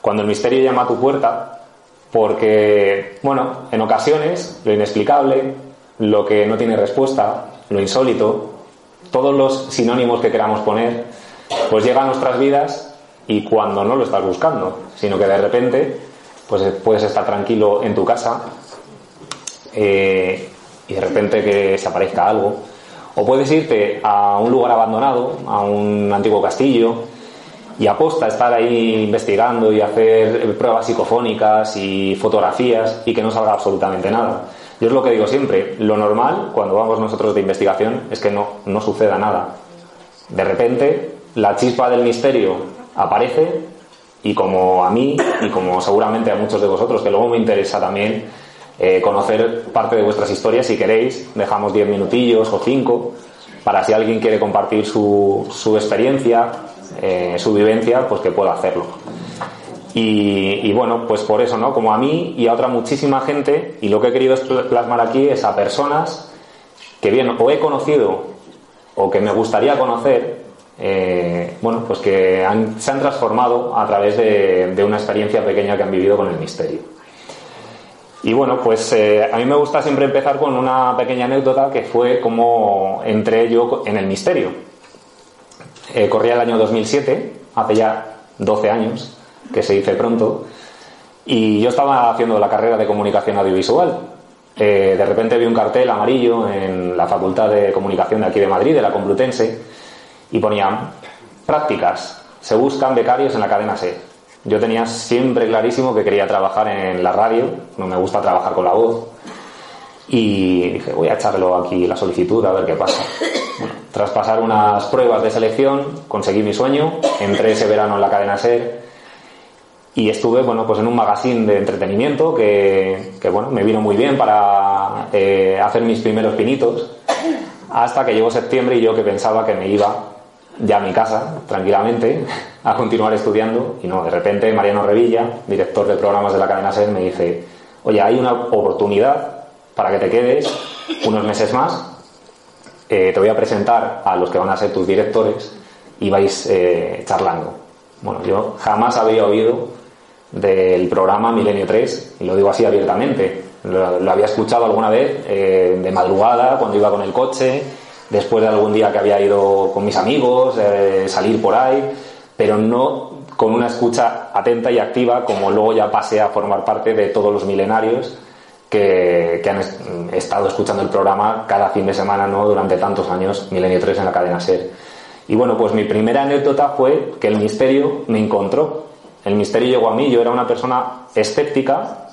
Cuando el misterio llama a tu puerta, porque, bueno, en ocasiones lo inexplicable, lo que no tiene respuesta, lo insólito, todos los sinónimos que queramos poner, pues llega a nuestras vidas y cuando no lo estás buscando, sino que de repente, pues puedes estar tranquilo en tu casa eh, y de repente que se aparezca algo. O puedes irte a un lugar abandonado, a un antiguo castillo, y aposta estar ahí investigando y hacer pruebas psicofónicas y fotografías y que no salga absolutamente nada. Yo es lo que digo siempre, lo normal cuando vamos nosotros de investigación es que no, no suceda nada. De repente la chispa del misterio aparece y como a mí y como seguramente a muchos de vosotros, que luego me interesa también eh, conocer parte de vuestras historias, si queréis, dejamos 10 minutillos o 5 para si alguien quiere compartir su, su experiencia, eh, su vivencia, pues que pueda hacerlo. Y, bueno, pues por eso, ¿no? Como a mí y a otra muchísima gente, y lo que he querido plasmar aquí es a personas que bien o he conocido o que me gustaría conocer, eh, bueno, pues que han, se han transformado a través de una experiencia pequeña que han vivido con el misterio. Y bueno, pues eh, a mí me gusta siempre empezar con una pequeña anécdota que fue como entré yo en el misterio. Eh, corría el año 2007, hace ya 12 años, que se dice pronto, y yo estaba haciendo la carrera de comunicación audiovisual. Eh, de repente vi un cartel amarillo en la Facultad de Comunicación de aquí de Madrid, de la Complutense, y ponía prácticas, se buscan becarios en la cadena SER. Yo tenía siempre clarísimo que quería trabajar en la radio, no me gusta trabajar con la voz, y dije, voy a echarlo aquí la solicitud a ver qué pasa. Tras pasar unas pruebas de selección, conseguí mi sueño, entré ese verano en la cadena SER y estuve, bueno, pues en un magazine de entretenimiento que, que bueno, me vino muy bien para eh, hacer mis primeros pinitos, hasta que llegó septiembre y yo que pensaba que me iba ya a mi casa, tranquilamente, a continuar estudiando, y no, de repente Mariano Revilla, director de programas de la cadena SER, me dice, oye, hay una oportunidad para que te quedes unos meses más, eh, te voy a presentar a los que van a ser tus directores y vais eh, charlando. Bueno, yo jamás había oído del programa Milenio 3, y lo digo así abiertamente. Lo, lo había escuchado alguna vez eh, de madrugada, cuando iba con el coche, después de algún día que había ido con mis amigos, eh, salir por ahí, pero no con una escucha atenta y activa como luego ya pasé a formar parte de todos los milenarios que, han estado escuchando el programa cada fin de semana ¿no? durante tantos años, Milenio 3 en la cadena SER. Y bueno, pues mi primera anécdota fue que el misterio me encontró. El misterio llegó a mí, yo era una persona escéptica,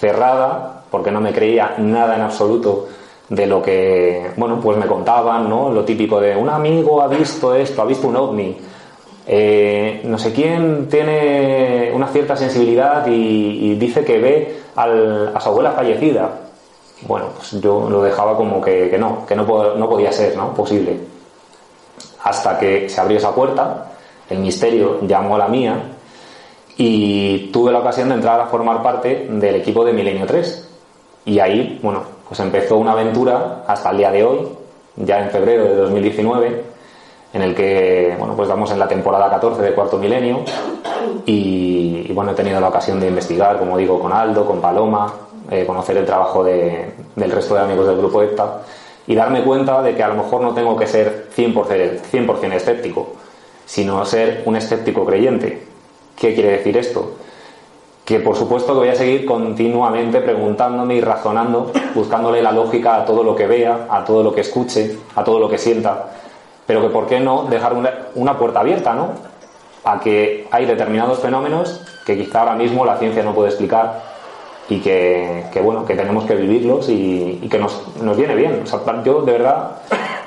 cerrada, porque no me creía nada en absoluto de lo que, bueno, pues me contaban, ¿no? Lo típico de un amigo ha visto esto, ha visto un ovni. Eh, no sé quién tiene una cierta sensibilidad y, dice que ve a su abuela fallecida. Bueno, pues yo lo dejaba como que, que no, que no, no podía ser, ¿no? Posible. Hasta que se abrió esa puerta, el misterio llamó a la mía y tuve la ocasión de entrar a formar parte del equipo de Milenio 3. Y ahí, bueno, pues empezó una aventura hasta el día de hoy, ya en febrero de 2019, en el que, bueno, pues vamos en la temporada 14 de Cuarto Milenio y, bueno, he tenido la ocasión de investigar, como digo, con Aldo, con Paloma, eh, conocer el trabajo de, del resto de amigos del grupo EPTA y darme cuenta de que a lo mejor no tengo que ser 100%, 100 escéptico, sino ser un escéptico creyente. ¿Qué quiere decir esto? Que por supuesto que voy a seguir continuamente preguntándome y razonando, buscándole la lógica a todo lo que vea, a todo lo que escuche, a todo lo que sienta, pero que por qué no dejar una, puerta abierta, ¿no? A que hay determinados fenómenos que quizá ahora mismo la ciencia no puede explicar y que, bueno, que tenemos que vivirlos y, que nos, nos, viene bien. yo, de verdad,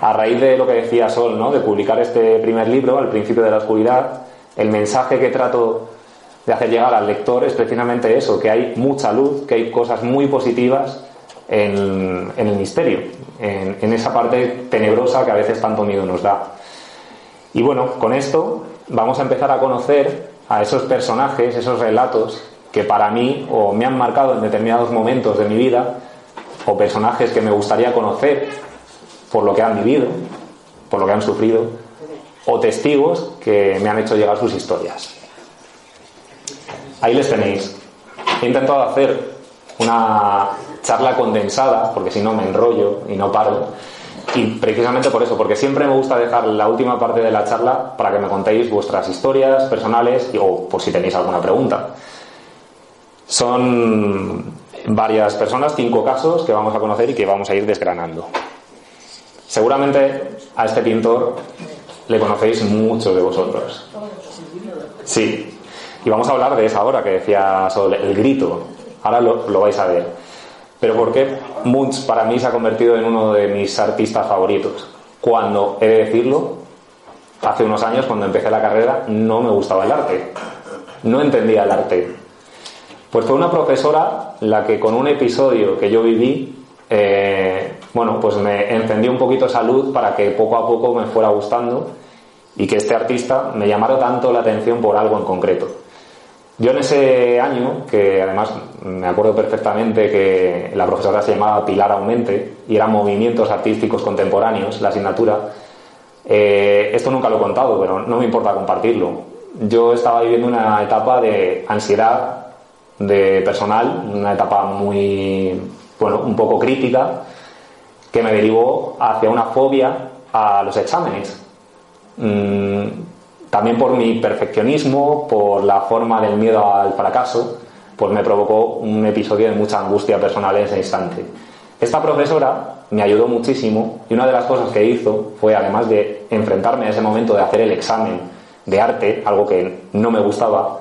a raíz de lo que decía Sol, ¿no? de publicar este primer libro, Al principio de la oscuridad, el mensaje que trato de hacer llegar al lector es precisamente eso, que hay mucha luz, que hay cosas muy positivas en, el misterio, en, en esa parte tenebrosa que a veces tanto miedo nos da. Y bueno, con esto vamos a empezar a conocer a esos personajes, esos relatos que para mí o me han marcado en determinados momentos de mi vida, o personajes que me gustaría conocer por lo que han vivido, por lo que han sufrido, o testigos que me han hecho llegar sus historias. Ahí les tenéis. He intentado hacer una charla condensada, porque si no me enrollo y no paro. Y precisamente por eso, porque siempre me gusta dejar la última parte de la charla para que me contéis vuestras historias personales o por si tenéis alguna pregunta. Son varias personas, cinco casos que vamos a conocer y que vamos a ir desgranando. Seguramente a este pintor le conocéis muchos de vosotros. Sí. Y vamos a hablar de esa obra que decía sobre el grito. Ahora lo, lo vais a ver. Pero ¿por qué Munch para mí se ha convertido en uno de mis artistas favoritos? Cuando, he de decirlo, hace unos años cuando empecé la carrera no me gustaba el arte. No entendía el arte. Pues fue una profesora la que con un episodio que yo viví, eh, bueno, pues me encendió un poquito esa luz para que poco a poco me fuera gustando y que este artista me llamara tanto la atención por algo en concreto. Yo en ese año, que además me acuerdo perfectamente que la profesora se llamaba Pilar Aumente y eran movimientos artísticos contemporáneos, la asignatura, eh, esto nunca lo he contado, pero no me importa compartirlo. Yo estaba viviendo una etapa de ansiedad de personal, una etapa muy, bueno, un poco crítica, que me derivó hacia una fobia a los exámenes. Mm, también por mi perfeccionismo, por la forma del miedo al fracaso, pues me provocó un episodio de mucha angustia personal en ese instante. Esta profesora me ayudó muchísimo y una de las cosas que hizo fue, además de enfrentarme a ese momento de hacer el examen de arte, algo que no me gustaba,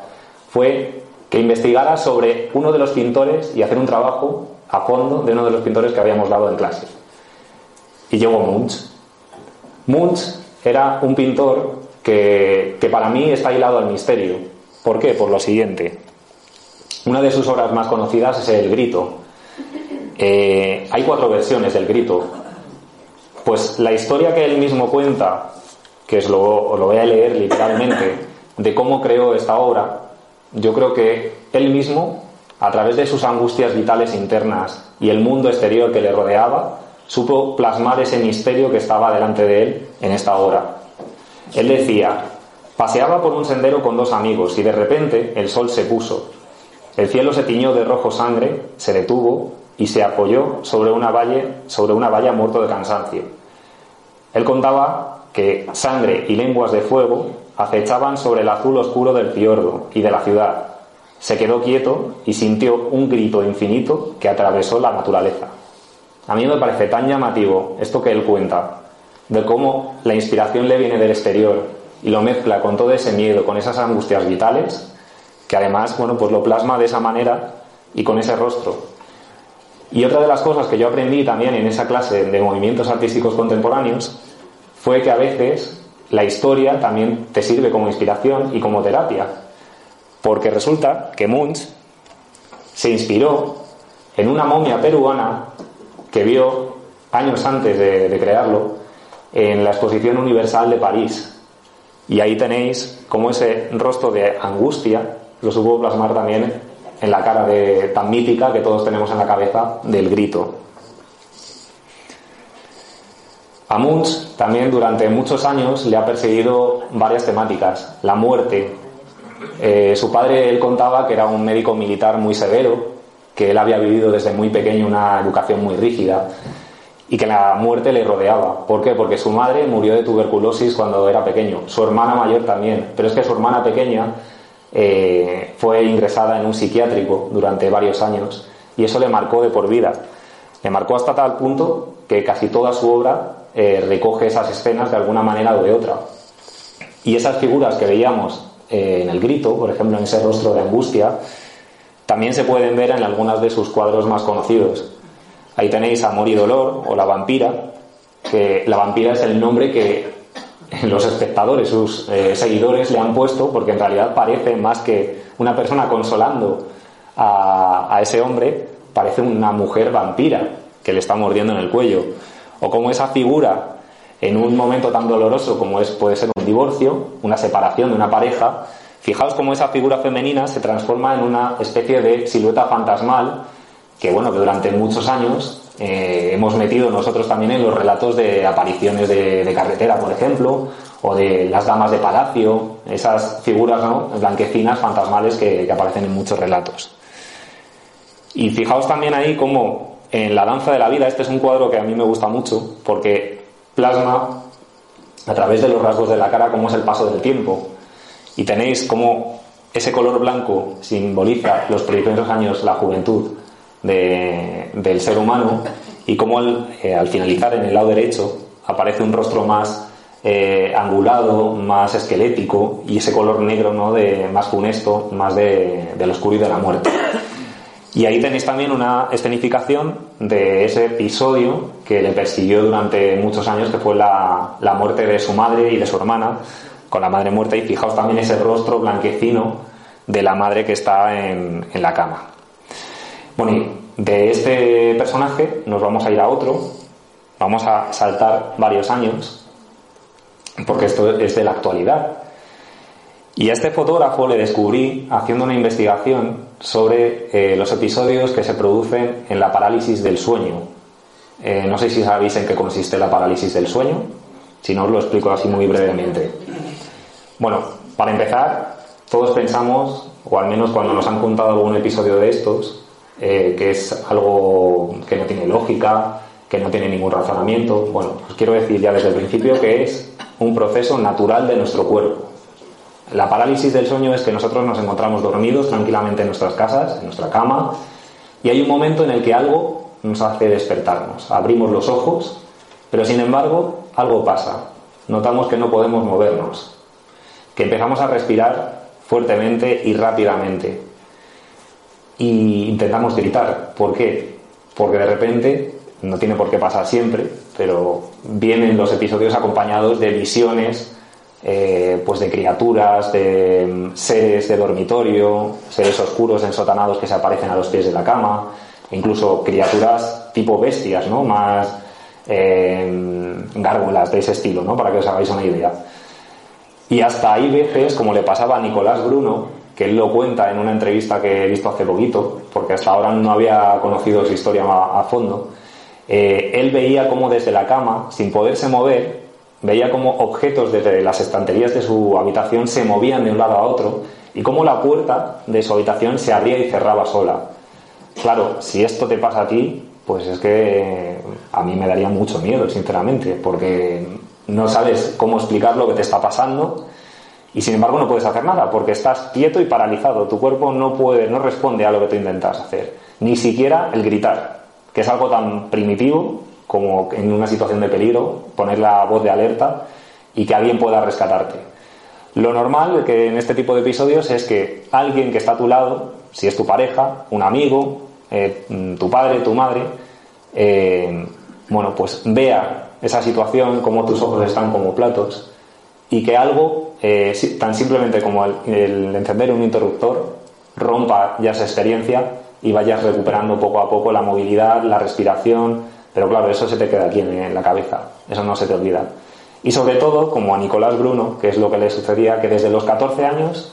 fue que investigara sobre uno de los pintores y hacer un trabajo a fondo de uno de los pintores que habíamos dado en clase. Y llegó Munch. Munch era un pintor que, para mí está hilado al misterio. ¿Por qué? Por lo siguiente. Una de sus obras más conocidas es El Grito. Eh, hay cuatro versiones del Grito. Pues la historia que él mismo cuenta, que os lo, lo voy a leer literalmente, de cómo creó esta obra, yo creo que él mismo, a través de sus angustias vitales internas y el mundo exterior que le rodeaba, supo plasmar ese misterio que estaba delante de él en esta obra. Él decía, paseaba por un sendero con dos amigos y de repente el sol se puso. El cielo se tiñó de rojo sangre, se detuvo y se apoyó sobre una valle, sobre una valla muerto de cansancio. Él contaba que sangre y lenguas de fuego acechaban sobre el azul oscuro del fiordo y de la ciudad. Se quedó quieto y sintió un grito infinito que atravesó la naturaleza. A mí me parece tan llamativo esto que él cuenta, de cómo la inspiración le viene del exterior y lo mezcla con todo ese miedo, con esas angustias vitales, que además, bueno, pues lo plasma de esa manera y con ese rostro. Y otra de las cosas que yo aprendí también en esa clase de movimientos artísticos contemporáneos fue que a veces la historia también te sirve como inspiración y como terapia. Porque resulta que Munch se inspiró en una momia peruana que vio años antes de, crearlo en la Exposición Universal de París. Y ahí tenéis como ese rostro de angustia lo supo plasmar también en la cara de, tan mítica que todos tenemos en la cabeza del grito. A Munch también durante muchos años le ha perseguido varias temáticas. La muerte. Eh, su padre, él contaba que era un médico militar muy severo, que él había vivido desde muy pequeño una educación muy rígida y que la muerte le rodeaba. ¿Por qué? Porque su madre murió de tuberculosis cuando era pequeño, su hermana mayor también, pero es que su hermana pequeña eh, fue ingresada en un psiquiátrico durante varios años y eso le marcó de por vida. Le marcó hasta tal punto que casi toda su obra eh, recoge esas escenas de alguna manera o de otra. Y esas figuras que veíamos eh, en el grito, por ejemplo, en ese rostro de angustia, también se pueden ver en algunas de sus cuadros más conocidos. Ahí tenéis Amor y Dolor o La Vampira, que la vampira es el nombre que los espectadores, sus eh, seguidores le han puesto, porque en realidad parece más que una persona consolando a, a ese hombre, parece una mujer vampira que le está mordiendo en el cuello. O como esa figura en un momento tan doloroso como es, puede ser un divorcio, una separación de una pareja, fijaos cómo esa figura femenina se transforma en una especie de silueta fantasmal que, bueno, que durante muchos años eh, hemos metido nosotros también en los relatos de apariciones de, carretera, por ejemplo, o de las damas de palacio, esas figuras ¿no? blanquecinas, fantasmales que, que aparecen en muchos relatos. Y fijaos también ahí cómo en la danza de la vida, este es un cuadro que a mí me gusta mucho, porque plasma a través de los rasgos de la cara cómo es el paso del tiempo. Y tenéis cómo ese color blanco simboliza los primeros años, la juventud del ser humano, y cómo eh, al finalizar en el lado derecho aparece un rostro más eh, angulado, más esquelético, y ese color negro ¿no? de, más funesto, más de, del oscuro y de la muerte. Y ahí tenéis también una escenificación de ese episodio que le persiguió durante muchos años, que fue la, muerte de su madre y de su hermana, con la madre muerta, y fijaos también ese rostro blanquecino de la madre que está en, en la cama. Bueno, y de este personaje nos vamos a ir a otro, vamos a saltar varios años, porque esto es de la actualidad. Y a este fotógrafo le descubrí haciendo una investigación sobre eh, los episodios que se producen en la parálisis del sueño. Eh, no sé si sabéis en qué consiste la parálisis del sueño, si no os lo explico así muy brevemente. Bueno, para empezar, todos pensamos, o al menos cuando nos han contado algún episodio de estos, eh, que es algo que no tiene lógica, que no tiene ningún razonamiento. Bueno, os quiero decir ya desde el principio que es un proceso natural de nuestro cuerpo la parálisis del sueño es que nosotros nos encontramos dormidos tranquilamente en nuestras casas, en nuestra cama, y hay un momento en el que algo nos hace despertarnos. Abrimos los ojos, pero sin embargo algo pasa. Notamos que no podemos movernos, que empezamos a respirar fuertemente y rápidamente. Y intentamos gritar. ¿Por qué? Porque de repente, no tiene por qué pasar siempre, pero vienen los episodios acompañados de visiones eh, pues de criaturas, de mm, seres de dormitorio, seres oscuros ensotanados que se aparecen a los pies de la cama, incluso criaturas tipo bestias, ¿no? Más eh, gárgolas de ese estilo, ¿no? Para que os hagáis una idea. Y hasta hay veces, como le pasaba a Nicolás Bruno, que él lo cuenta en una entrevista que he visto hace poquito, porque hasta ahora no había conocido su historia a, fondo, eh, él veía como desde la cama, sin poderse mover, Veía como objetos desde las estanterías de su habitación se movían de un lado a otro y cómo la puerta de su habitación se abría y cerraba sola. Claro, si esto te pasa a ti, pues es que a mí me daría mucho miedo, sinceramente, porque no sabes cómo explicar lo que te está pasando y sin embargo no puedes hacer nada porque estás quieto y paralizado. Tu cuerpo no puede, no responde a lo que tú intentas hacer, ni siquiera el gritar, que es algo tan primitivo como en una situación de peligro, poner la voz de alerta y que alguien pueda rescatarte. Lo normal que en este tipo de episodios es que alguien que está a tu lado, si es tu pareja, un amigo, eh, tu padre, tu madre, eh, bueno, pues vea esa situación, como tus ojos están como platos, y que algo eh, tan simplemente como el encender un interruptor rompa ya esa experiencia y vayas recuperando poco a poco la movilidad, la respiración, pero claro, eso se te queda aquí en la cabeza, eso no se te olvida. Y sobre todo, como a Nicolás Bruno, que es lo que le sucedía, que desde los 14 años,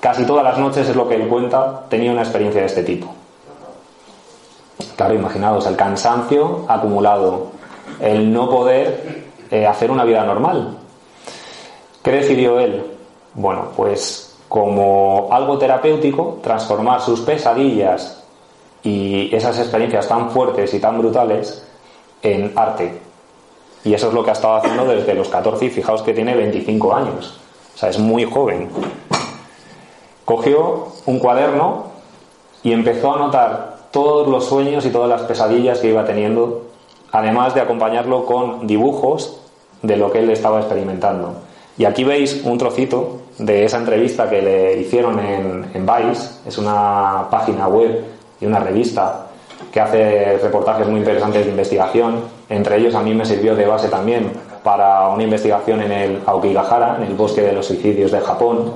casi todas las noches es lo que él cuenta, tenía una experiencia de este tipo. Claro, imaginaos, el cansancio acumulado, el no poder eh, hacer una vida normal. ¿Qué decidió él? Bueno, pues como algo terapéutico, transformar sus pesadillas y esas experiencias tan fuertes y tan brutales en arte. Y eso es lo que ha estado haciendo desde los 14 y fijaos que tiene 25 años. O sea, es muy joven. Cogió un cuaderno y empezó a anotar todos los sueños y todas las pesadillas que iba teniendo, además de acompañarlo con dibujos de lo que él estaba experimentando. Y aquí veis un trocito de esa entrevista que le hicieron en, en Vice, es una página web y una revista que hace reportajes muy interesantes de investigación. Entre ellos a mí me sirvió de base también para una investigación en el Aokigahara, en el bosque de los suicidios de Japón.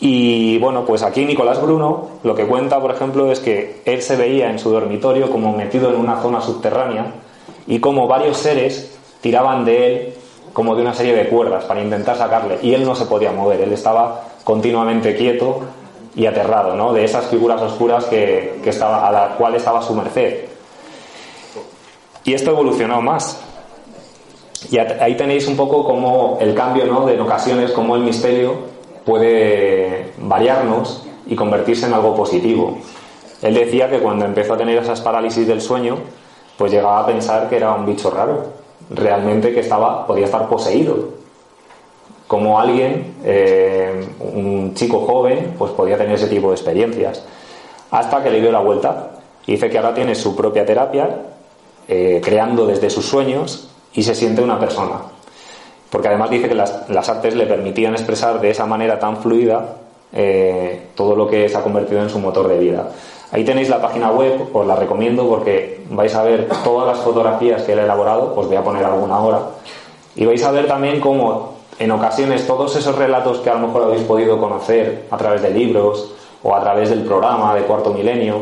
Y bueno, pues aquí Nicolás Bruno lo que cuenta, por ejemplo, es que él se veía en su dormitorio como metido en una zona subterránea y como varios seres tiraban de él como de una serie de cuerdas para intentar sacarle y él no se podía mover, él estaba continuamente quieto y aterrado, ¿no? De esas figuras oscuras que, estaba, a la cual estaba su merced. Y esto evolucionó más. Y ahí tenéis un poco como el cambio, ¿no? De en ocasiones, como el misterio puede variarnos y convertirse en algo positivo. Él decía que cuando empezó a tener esas parálisis del sueño, pues llegaba a pensar que era un bicho raro, realmente que estaba, podía estar poseído, como alguien, eh, un chico joven, pues podía tener ese tipo de experiencias. Hasta que le dio la vuelta. Y dice que ahora tiene su propia terapia, eh, creando desde sus sueños y se siente una persona. Porque además dice que las, artes le permitían expresar de esa manera tan fluida eh, todo lo que se ha convertido en su motor de vida. Ahí tenéis la página web, os la recomiendo porque vais a ver todas las fotografías que él ha elaborado, os voy a poner alguna ahora, y vais a ver también cómo en ocasiones todos esos relatos que a lo mejor habéis podido conocer a través de libros o a través del programa de Cuarto Milenio,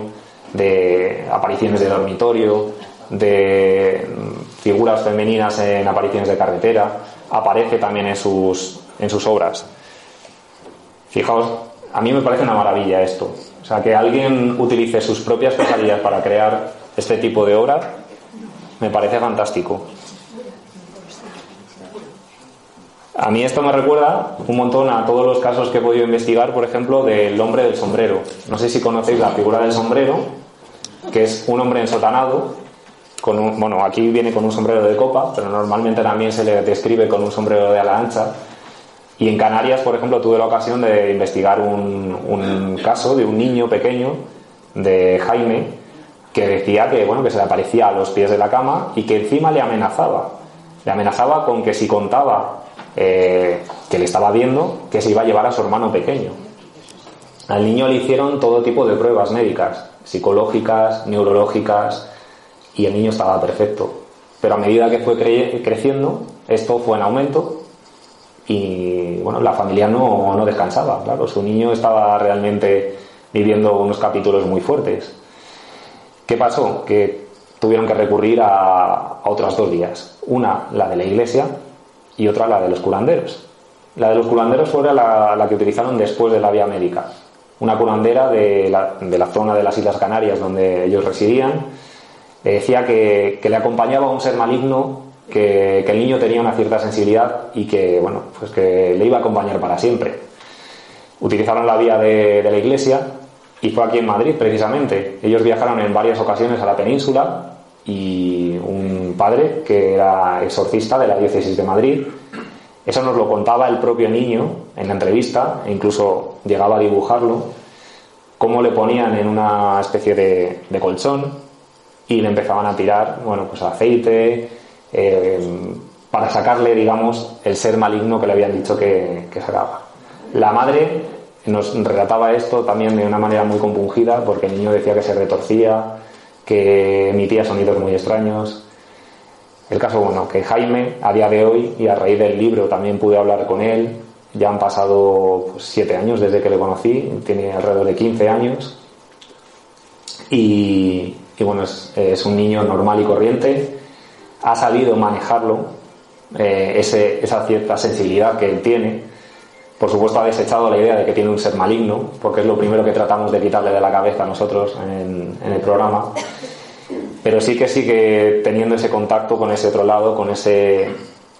de apariciones de dormitorio, de mm, figuras femeninas en apariciones de carretera, aparece también en sus, en sus obras. Fijaos, a mí me parece una maravilla esto. O sea, que alguien utilice sus propias pesadillas para crear este tipo de obra, me parece fantástico. A mí esto me recuerda un montón a todos los casos que he podido investigar, por ejemplo, del hombre del sombrero. No sé si conocéis la figura del sombrero, que es un hombre ensotanado, con un, bueno, aquí viene con un sombrero de copa, pero normalmente también se le describe con un sombrero de ala ancha. Y en Canarias, por ejemplo, tuve la ocasión de investigar un, un caso de un niño pequeño, de Jaime, que decía que, bueno, que se le aparecía a los pies de la cama y que encima le amenazaba. Le amenazaba con que si contaba eh, que le estaba viendo que se iba a llevar a su hermano pequeño. Al niño le hicieron todo tipo de pruebas médicas, psicológicas, neurológicas, y el niño estaba perfecto. Pero a medida que fue creciendo, esto fue en aumento y bueno, la familia no, no descansaba, claro, su niño estaba realmente viviendo unos capítulos muy fuertes. ¿Qué pasó? Que tuvieron que recurrir a, a otras dos vías. Una, la de la iglesia, y otra la de los curanderos. La de los curanderos fue la, la que utilizaron después de la vía médica. Una curandera de la, de la zona de las Islas Canarias donde ellos residían decía que, que, le acompañaba un ser maligno, que, el niño tenía una cierta sensibilidad y que, bueno, pues que le iba a acompañar para siempre. Utilizaron la vía de, de la iglesia y fue aquí en Madrid precisamente. Ellos viajaron en varias ocasiones a la península y un padre que era exorcista de la diócesis de Madrid. Eso nos lo contaba el propio niño en la entrevista, e incluso llegaba a dibujarlo, cómo le ponían en una especie de, colchón y le empezaban a tirar, bueno, pues aceite, eh, para sacarle, digamos, el ser maligno que le habían dicho que, que sacaba. La madre nos relataba esto también de una manera muy compungida, porque el niño decía que se retorcía, que emitía sonidos muy extraños. El caso, bueno, que Jaime, a día de hoy, y a raíz del libro también pude hablar con él, ya han pasado pues, siete años desde que le conocí, tiene alrededor de 15 años, y, bueno, es, un niño normal y corriente, ha sabido manejarlo, eh, esa cierta sensibilidad que él tiene, por supuesto, ha desechado la idea de que tiene un ser maligno, porque es lo primero que tratamos de quitarle de la cabeza a nosotros en, el programa. Pero sí que sigue teniendo ese contacto con ese otro lado, con ese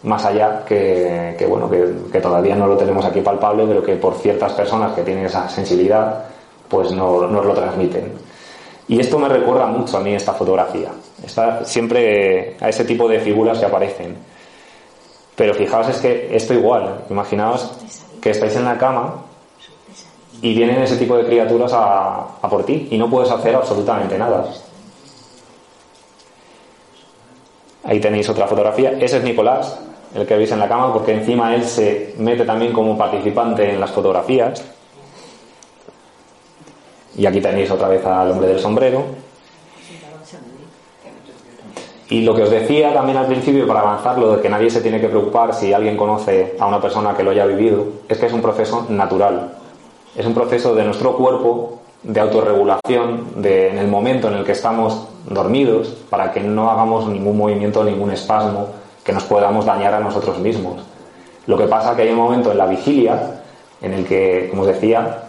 más allá, que, bueno, que, todavía no lo tenemos aquí palpable, pero que por ciertas personas que tienen esa sensibilidad, pues no, nos lo transmiten. Y esto me recuerda mucho a mí esta fotografía. Está siempre a ese tipo de figuras que aparecen. Pero fijaos es que esto igual, imaginaos que estáis en la cama y vienen ese tipo de criaturas a, por ti y no puedes hacer absolutamente nada. Ahí tenéis otra fotografía. Ese es Nicolás. el que veis en la cama, porque encima él se mete también como participante en las fotografías. Y aquí tenéis otra vez al hombre del sombrero. Y lo que os decía también al principio, para avanzarlo, de que nadie se tiene que preocupar si alguien conoce a una persona que lo haya vivido, es que es un proceso natural. Es un proceso de nuestro cuerpo de autorregulación de, en el momento en el que estamos dormidos para que no hagamos ningún movimiento, ningún espasmo que nos podamos dañar a nosotros mismos. Lo que pasa es que hay un momento en la vigilia en el que, como os decía,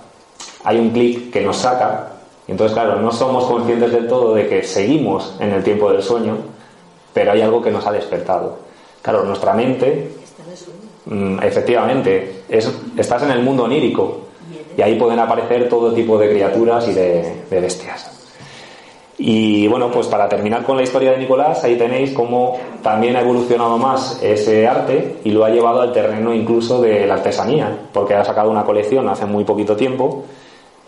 hay un clic que nos saca y entonces, claro, no somos conscientes del todo de que seguimos en el tiempo del sueño, pero hay algo que nos ha despertado. Claro, nuestra mente, mm, efectivamente, es, estás en el mundo onírico y ahí pueden aparecer todo tipo de criaturas y de, bestias. Y bueno, pues para terminar con la historia de Nicolás, ahí tenéis cómo también ha evolucionado más ese arte y lo ha llevado al terreno incluso de la artesanía, porque ha sacado una colección hace muy poquito tiempo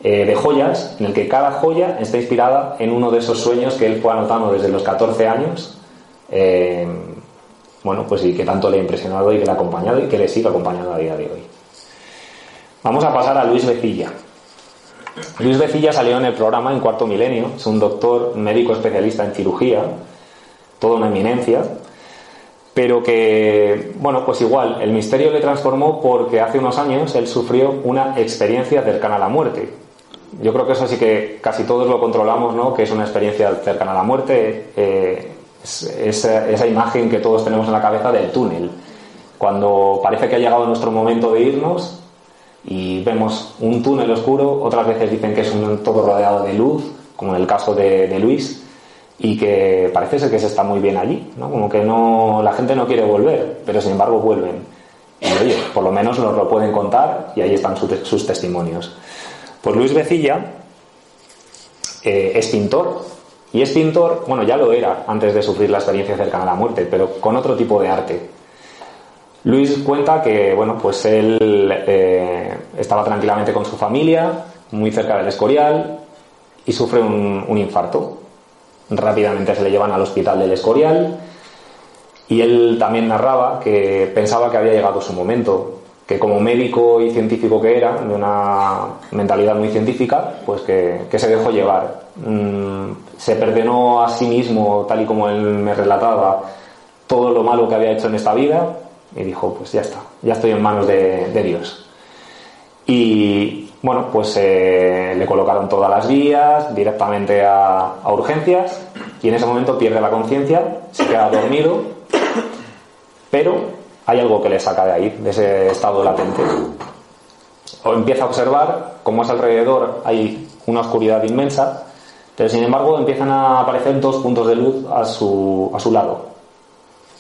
eh, de joyas, en el que cada joya está inspirada en uno de esos sueños que él fue anotando desde los 14 años eh, bueno, pues y que tanto le ha impresionado y que le ha acompañado y que le sigue acompañando a día de hoy. Vamos a pasar a Luis Becilla. Luis Becilla salió en el programa en cuarto milenio, es un doctor médico especialista en cirugía, toda una eminencia, pero que, bueno, pues igual, el misterio le transformó porque hace unos años él sufrió una experiencia cercana a la muerte. Yo creo que eso sí que casi todos lo controlamos, ¿no? Que es una experiencia cercana a la muerte. Eh, esa, esa imagen que todos tenemos en la cabeza del túnel. Cuando parece que ha llegado nuestro momento de irnos y vemos un túnel oscuro, otras veces dicen que es un todo rodeado de luz, como en el caso de, Luis, y que parece ser que se está muy bien allí, ¿no? como que no, la gente no quiere volver, pero sin embargo vuelven. Y oye, por lo menos nos lo pueden contar y ahí están sus, testimonios. Pues Luis Becilla eh, es pintor, y es pintor, bueno, ya lo era antes de sufrir la experiencia cercana a la muerte, pero con otro tipo de arte. Luis cuenta que, bueno, pues él eh, estaba tranquilamente con su familia, muy cerca del Escorial, y sufre un, un infarto. Rápidamente se le llevan al hospital del Escorial, y él también narraba que pensaba que había llegado su momento, que como médico y científico que era, de una mentalidad muy científica, pues que, se dejó llevar. Mm, se perdonó a sí mismo, tal y como él me relataba, todo lo malo que había hecho en esta vida y dijo, pues ya está, ya estoy en manos de, Dios. Y bueno, pues eh, le colocaron todas las vías directamente a urgencias y en ese momento pierde la conciencia, se queda dormido, pero hay algo que le saca de ahí, de ese estado latente. O empieza a observar cómo su alrededor hay una oscuridad inmensa, pero sin embargo empiezan a aparecer dos puntos de luz a su, a su lado,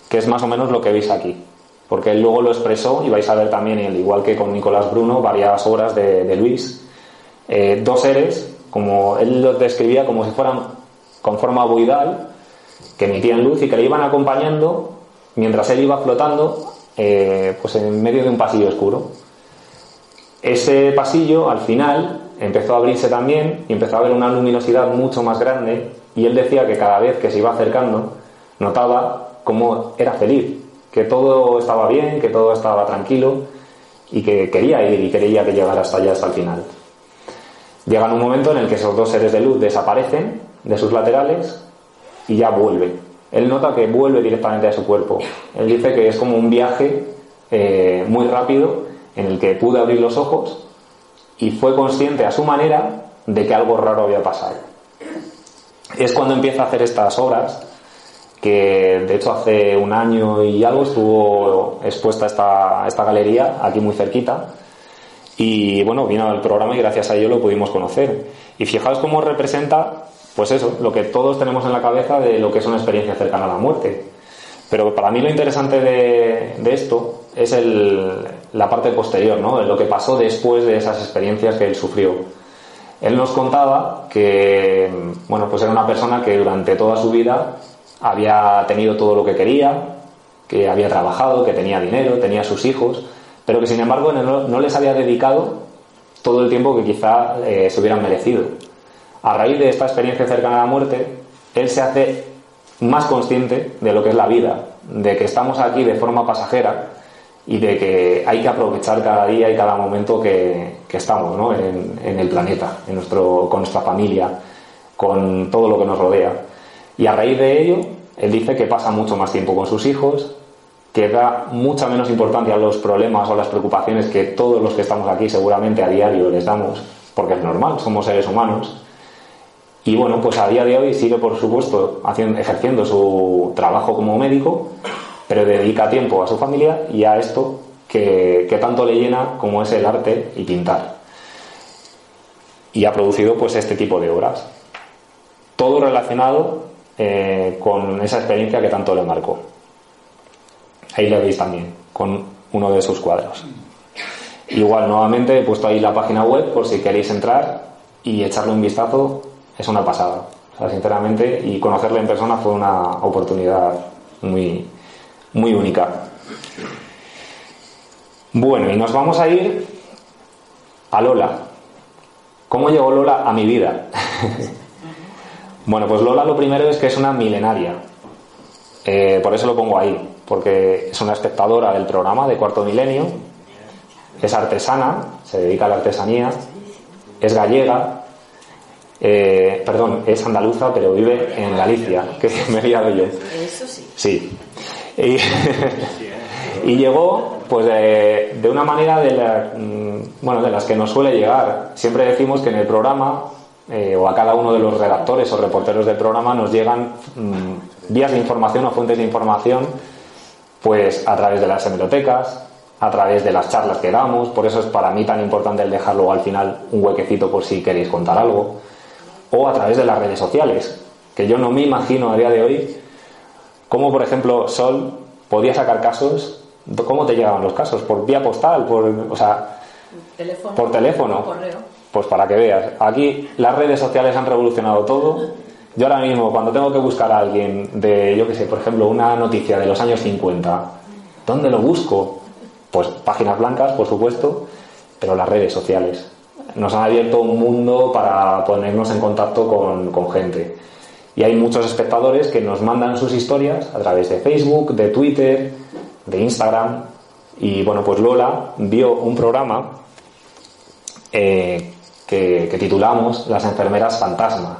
que es más o menos lo que veis aquí. Porque él luego lo expresó y vais a ver también, igual que con Nicolás Bruno, varias obras de, Luis. Eh, dos seres, como él los describía como si fueran con forma buidal, que emitían luz y que le iban acompañando mientras él iba flotando eh, pues en medio de un pasillo oscuro. Ese pasillo al final empezó a abrirse también y empezó a haber una luminosidad mucho más grande y él decía que cada vez que se iba acercando notaba cómo era feliz, que todo estaba bien, que todo estaba tranquilo y que quería ir y quería que llegara hasta allá hasta el final. Llega un momento en el que esos dos seres de luz desaparecen de sus laterales y ya vuelven él nota que vuelve directamente a su cuerpo. Él dice que es como un viaje eh, muy rápido en el que pude abrir los ojos y fue consciente a su manera de que algo raro había pasado. Es cuando empieza a hacer estas obras, que de hecho hace un año y algo estuvo expuesta esta, esta galería aquí muy cerquita. Y bueno, vino al programa y gracias a ello lo pudimos conocer. Y fijaos cómo representa pues eso, lo que todos tenemos en la cabeza de lo que es una experiencia cercana a la muerte. Pero para mí lo interesante de, esto es la parte posterior, ¿no? lo que pasó después de esas experiencias que él sufrió. Él nos contaba que, bueno, pues era una persona que durante toda su vida había tenido todo lo que quería, que había trabajado, que tenía dinero, tenía sus hijos, pero que sin embargo no, les había dedicado todo el tiempo que quizá eh, se hubieran merecido a raíz de esta experiencia cercana a la muerte, él se hace más consciente de lo que es la vida, de que estamos aquí de forma pasajera y de que hay que aprovechar cada día y cada momento que, estamos ¿no? en, en, el planeta, en nuestro, con nuestra familia, con todo lo que nos rodea. Y a raíz de ello, él dice que pasa mucho más tiempo con sus hijos, que da mucha menos importancia a los problemas o las preocupaciones que todos los que estamos aquí seguramente a diario les damos, porque es normal, somos seres humanos. Y bueno, pues a día de hoy sigue, por supuesto, ejerciendo su trabajo como médico, pero dedica tiempo a su familia y a esto que, que tanto le llena como es el arte y pintar. Y ha producido pues este tipo de obras. Todo relacionado eh, con esa experiencia que tanto le marcó. Ahí lo veis también, con uno de sus cuadros. Igual, nuevamente he puesto ahí la página web por si queréis entrar y echarle un vistazo, es una pasada. Sinceramente, y conocerle en persona fue una oportunidad muy, muy única. Bueno, y nos vamos a ir a Lola. ¿Cómo llegó Lola a mi vida? Bueno, pues Lola lo primero es que es una milenaria. Eh, por eso lo pongo ahí, porque es una espectadora del programa de Cuarto Milenio, es artesana, se dedica a la artesanía, es gallega, eh, perdón, es andaluza, pero vive en Galicia, que me he liado yo. Eso sí. Sí. Y, llegó, pues, de, de una manera de, la, mm, bueno, de las que nos suele llegar. Siempre decimos que en el programa eh, o a cada uno de los redactores o reporteros del programa nos llegan mm, vías de información o fuentes de información pues a través de las hemerotecas, a través de las charlas que damos, por eso es para mí tan importante el dejarlo al final un huequecito por si queréis contar algo, o a través de las redes sociales, que yo no me imagino a día de hoy cómo, por ejemplo, Sol podía sacar casos, ¿cómo te llegaban los casos? ¿Por vía postal? ¿Por, o sea, por teléfono? Pues para que veas, aquí las redes sociales han revolucionado todo. Yo ahora mismo, cuando tengo que buscar a alguien de, yo qué sé, por ejemplo, una noticia de los años 50, ¿dónde lo busco? Pues páginas blancas, por supuesto, pero las redes sociales. Nos han abierto un mundo para ponernos en contacto con, gente. Y hay muchos espectadores que nos mandan sus historias a través de Facebook, de Twitter, de Instagram. Y bueno, pues Lola vio un programa eh, que, titulamos Las enfermeras fantasma.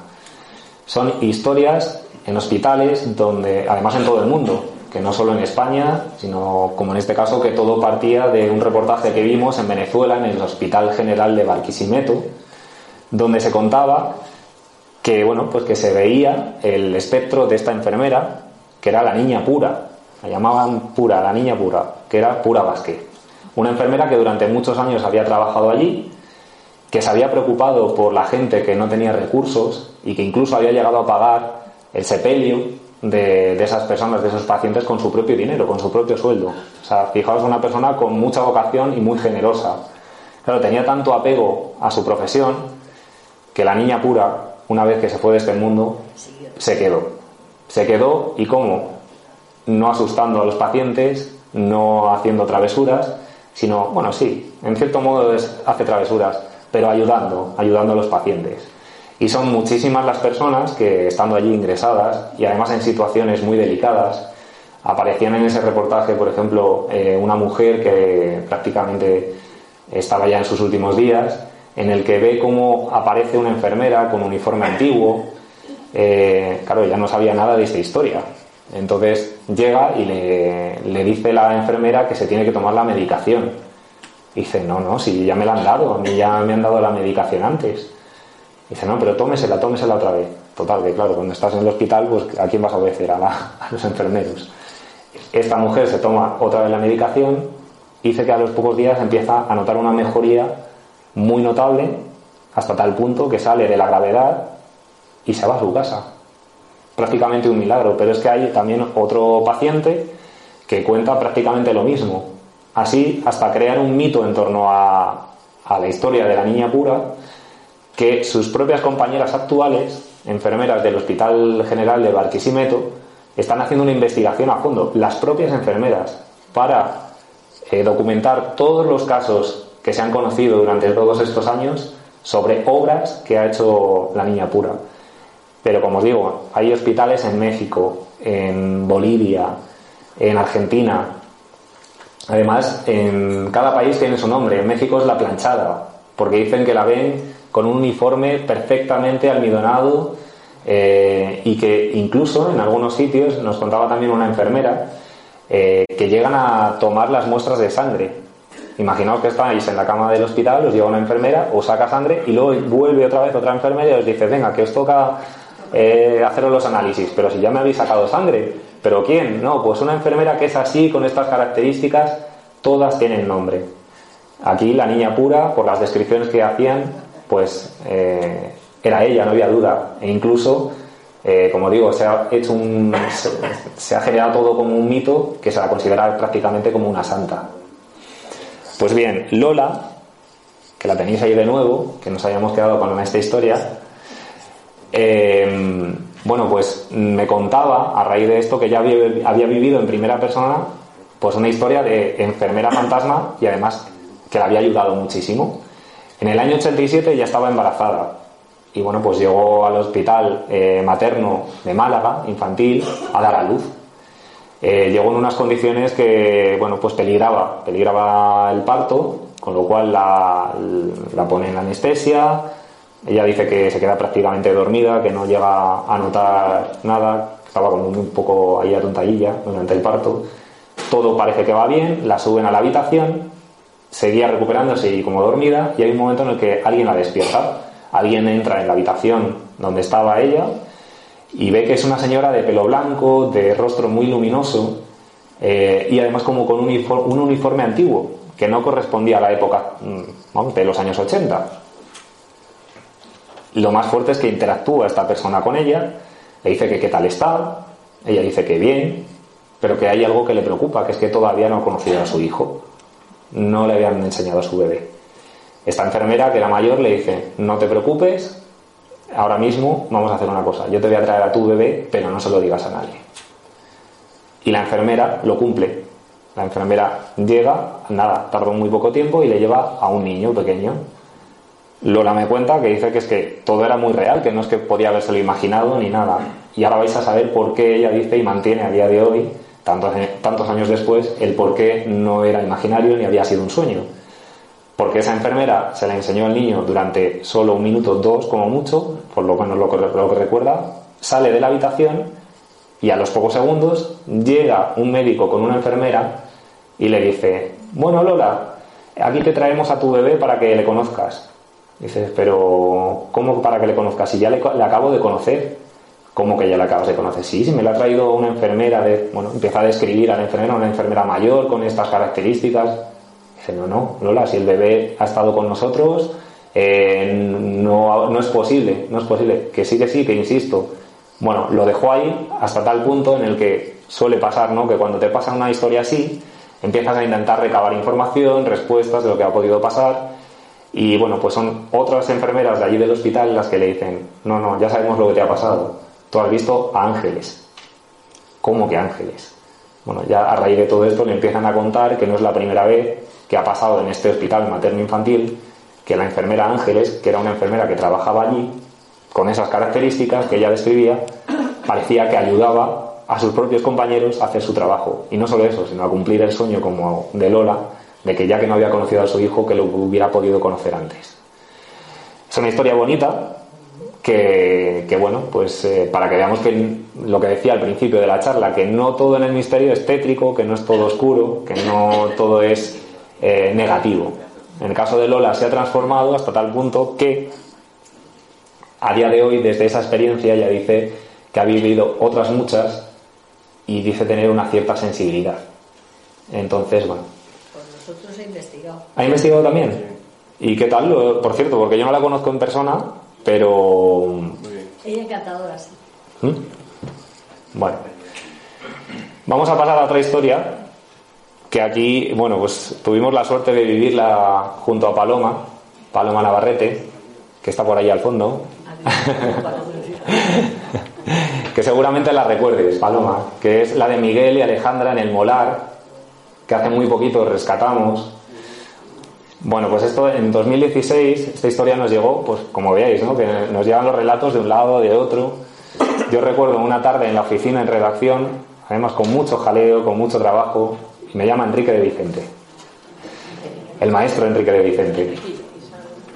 Son historias en hospitales donde, además en todo el mundo, que no solo en España, sino como en este caso que todo partía de un reportaje que vimos en Venezuela, en el Hospital General de Barquisimeto, donde se contaba que bueno, pues que se veía el espectro de esta enfermera, que era la niña pura, la llamaban pura, la niña pura, que era pura Vázquez. Una enfermera que durante muchos años había trabajado allí que se había preocupado por la gente que no tenía recursos y que incluso había llegado a pagar el sepelio de, esas personas, de esos pacientes con su propio dinero, con su propio sueldo. O sea, fijaos, una persona con mucha vocación y muy generosa. Claro, tenía tanto apego a su profesión que la niña pura, una vez que se fue de este mundo, se quedó. Se quedó y cómo? No asustando a los pacientes, no haciendo travesuras, sino, bueno, sí, en cierto modo hace travesuras, pero ayudando, ayudando a los pacientes. Y son muchísimas las personas que, estando allí ingresadas y además en situaciones muy delicadas, aparecían en ese reportaje, por ejemplo, eh, una mujer que prácticamente estaba ya en sus últimos días, en el que ve cómo aparece una enfermera con uniforme antiguo. Eh, claro, ya no sabía nada de esta historia. Entonces llega y le, le dice la enfermera que se tiene que tomar la medicación dice, no, no, si ya me la han dado, a mí ya me han dado la medicación antes. Dice, no, pero tómesela, tómesela otra vez. Total, que claro, cuando estás en el hospital, pues ¿a quién vas a obedecer? A, los enfermeros. Esta mujer se toma otra vez la medicación, dice que a los pocos días empieza a notar una mejoría muy notable, hasta tal punto que sale de la gravedad y se va a su casa. Prácticamente un milagro, pero es que hay también otro paciente que cuenta prácticamente lo mismo Así, hasta crear un mito en torno a, la historia de la niña pura, que sus propias compañeras actuales, enfermeras del Hospital General de Barquisimeto, están haciendo una investigación a fondo, las propias enfermeras, para eh, documentar todos los casos que se han conocido durante todos estos años sobre obras que ha hecho la niña pura. Pero como os digo, hay hospitales en México, en Bolivia, en Argentina. Además, en cada país tiene su nombre. En México es la planchada, porque dicen que la ven con un uniforme perfectamente almidonado eh, y que incluso en algunos sitios, nos contaba también una enfermera, eh, que llegan a tomar las muestras de sangre. Imaginaos que estáis en la cama del hospital, os lleva una enfermera, os saca sangre y luego vuelve otra vez otra enfermera y os dice, venga, que os toca eh, haceros los análisis, pero si ya me habéis sacado sangre, ¿pero quién? No, pues una enfermera que es así, con estas características, todas tienen nombre. Aquí la niña pura, por las descripciones que hacían, pues eh, era ella, no había duda. E incluso, eh, como digo, se ha hecho un, se, ha generado todo como un mito que se la considera prácticamente como una santa. Pues bien, Lola, que la tenéis ahí de nuevo, que nos habíamos quedado con esta historia, eh, bueno, pues me contaba a raíz de esto que ya había, vivido en primera persona pues una historia de enfermera fantasma y además que la había ayudado muchísimo. En el año 87 ya estaba embarazada y bueno, pues llegó al hospital eh, materno de Málaga, infantil, a dar a luz. Eh, llegó en unas condiciones que, bueno, pues peligraba, peligraba el parto, con lo cual la, la pone en anestesia, ella dice que se queda prácticamente dormida, que no llega a notar nada, estaba como un poco ahí atontadilla durante el parto. Todo parece que va bien, la suben a la habitación, seguía recuperándose y como dormida, y hay un momento en el que alguien la despierta. Alguien entra en la habitación donde estaba ella y ve que es una señora de pelo blanco, de rostro muy luminoso eh, y además como con un uniforme, un uniforme antiguo que no correspondía a la época mm, de los años 80 lo más fuerte es que interactúa esta persona con ella, le dice que qué tal está, ella dice que bien, pero que hay algo que le preocupa, que es que todavía no ha conocido a su hijo, no le habían enseñado a su bebé. Esta enfermera, que era mayor, le dice, no te preocupes, ahora mismo vamos a hacer una cosa, yo te voy a traer a tu bebé, pero no se lo digas a nadie. Y la enfermera lo cumple. La enfermera llega, nada, tardó muy poco tiempo y le lleva a un niño pequeño Lola me cuenta que dice que es que todo era muy real, que no es que podía habérselo imaginado ni nada. Y ahora vais a saber por qué ella dice y mantiene a día de hoy, tantos, tantos años después, el por qué no era imaginario ni había sido un sueño. Porque esa enfermera se la enseñó al niño durante solo un minuto, dos como mucho, por lo menos lo que, lo que recuerda, sale de la habitación y a los pocos segundos llega un médico con una enfermera y le dice, bueno Lola, aquí te traemos a tu bebé para que le conozcas. Dices, pero ¿cómo para que le conozcas? Si ya le, acabo de conocer. ¿Cómo que ya le acabas de conocer? Sí, si me lo ha traído una enfermera, de, bueno, empieza a describir a la enfermera, una enfermera mayor con estas características. Dice, no, no, Lola, si el bebé ha estado con nosotros, eh, no, no es posible, no es posible. Que sí, que sí, que insisto. Bueno, lo dejó ahí hasta tal punto en el que suele pasar, ¿no? Que cuando te pasa una historia así, empiezas a intentar recabar información, respuestas de lo que ha podido pasar y bueno, pues son otras enfermeras de allí del hospital las que le dicen, no, no, ya sabemos lo que te ha pasado. Tú has visto a ángeles. ¿Cómo que ángeles? Bueno, ya a raíz de todo esto le empiezan a contar que no es la primera vez que ha pasado en este hospital materno-infantil que la enfermera Ángeles, que era una enfermera que trabajaba allí, con esas características que ella describía, parecía que ayudaba a sus propios compañeros a hacer su trabajo. Y no solo eso, sino a cumplir el sueño como de Lola, de que ya que no había conocido a su hijo, que lo hubiera podido conocer antes. Es una historia bonita que, bueno, pues eh, para que veamos que lo que decía al principio de la charla, que no todo en el misterio es tétrico, que no es todo oscuro, que no todo es eh, negativo. En el caso de Lola se ha transformado hasta tal punto que a día de hoy, desde esa experiencia, ya dice que ha vivido otras muchas y dice tener una cierta sensibilidad. Entonces, bueno, ha investigado. ¿Ha investigado también? ¿Y qué tal? Por cierto, porque yo no la conozco en persona, pero... Ella encantadora, sí. ¿Mm? Bueno. Vamos a pasar a otra historia, que aquí, bueno, pues tuvimos la suerte de vivirla junto a Paloma, Paloma Navarrete, que está por ahí al fondo. que seguramente la recuerdes, Paloma, que es la de Miguel y Alejandra en el Molar, que hace muy poquito rescatamos. Bueno, pues esto en 2016, esta historia nos llegó, pues como veáis, ¿no? que nos llegan los relatos de un lado, de otro. Yo recuerdo una tarde en la oficina, en redacción, además con mucho jaleo, con mucho trabajo, y me llama Enrique de Vicente, el maestro Enrique de Vicente.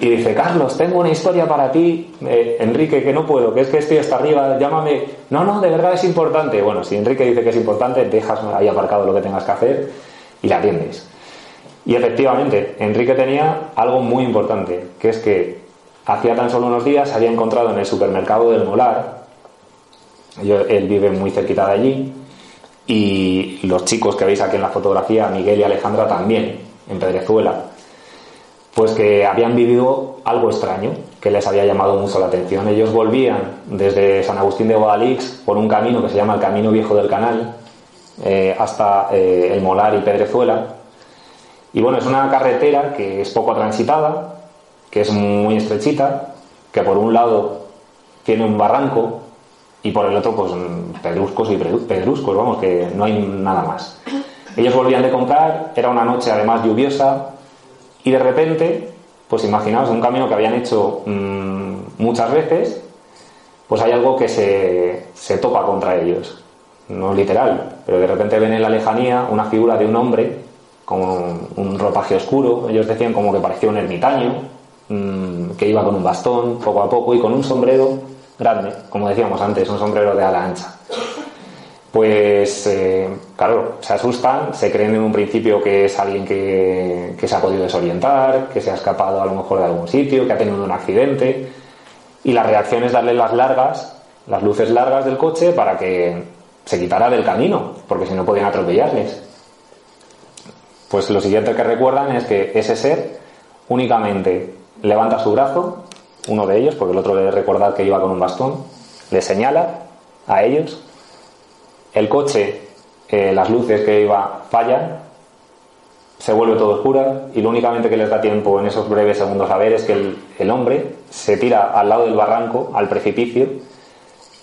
Y dice, Carlos, tengo una historia para ti, eh, Enrique, que no puedo, que es que estoy hasta arriba, llámame. No, no, de verdad es importante. Bueno, si Enrique dice que es importante, dejas ahí aparcado lo que tengas que hacer y la atiendes. Y efectivamente, Enrique tenía algo muy importante, que es que hacía tan solo unos días había encontrado en el supermercado del Molar, él vive muy cerquita de allí, y los chicos que veis aquí en la fotografía, Miguel y Alejandra también, en Pedrezuela, pues que habían vivido algo extraño que les había llamado mucho la atención. Ellos volvían desde San Agustín de Guadalix por un camino que se llama el Camino Viejo del Canal eh, hasta eh, el Molar y Pedrezuela. Y bueno, es una carretera que es poco transitada, que es muy estrechita, que por un lado tiene un barranco y por el otro pues pedruscos y pedruscos, vamos, que no hay nada más. Ellos volvían de comprar, era una noche además lluviosa, y de repente, pues imaginaos un camino que habían hecho mm, muchas veces, pues hay algo que se, se topa contra ellos. No literal, pero de repente ven en la lejanía una figura de un hombre con un ropaje oscuro. Ellos decían como que parecía un ermitaño, mm, que iba con un bastón poco a poco y con un sombrero grande, como decíamos antes, un sombrero de ala ancha pues eh, claro, se asustan, se creen en un principio que es alguien que, se ha podido desorientar, que se ha escapado a lo mejor de algún sitio, que ha tenido un accidente, y la reacción es darle las largas, las luces largas del coche para que se quitara del camino, porque si no podían atropellarles. Pues lo siguiente que recuerdan es que ese ser únicamente levanta su brazo, uno de ellos, porque el otro le recordar que iba con un bastón, le señala a ellos el coche, eh, las luces que iba fallan, se vuelve todo oscura y lo únicamente que les da tiempo en esos breves segundos a ver es que el, hombre se tira al lado del barranco, al precipicio,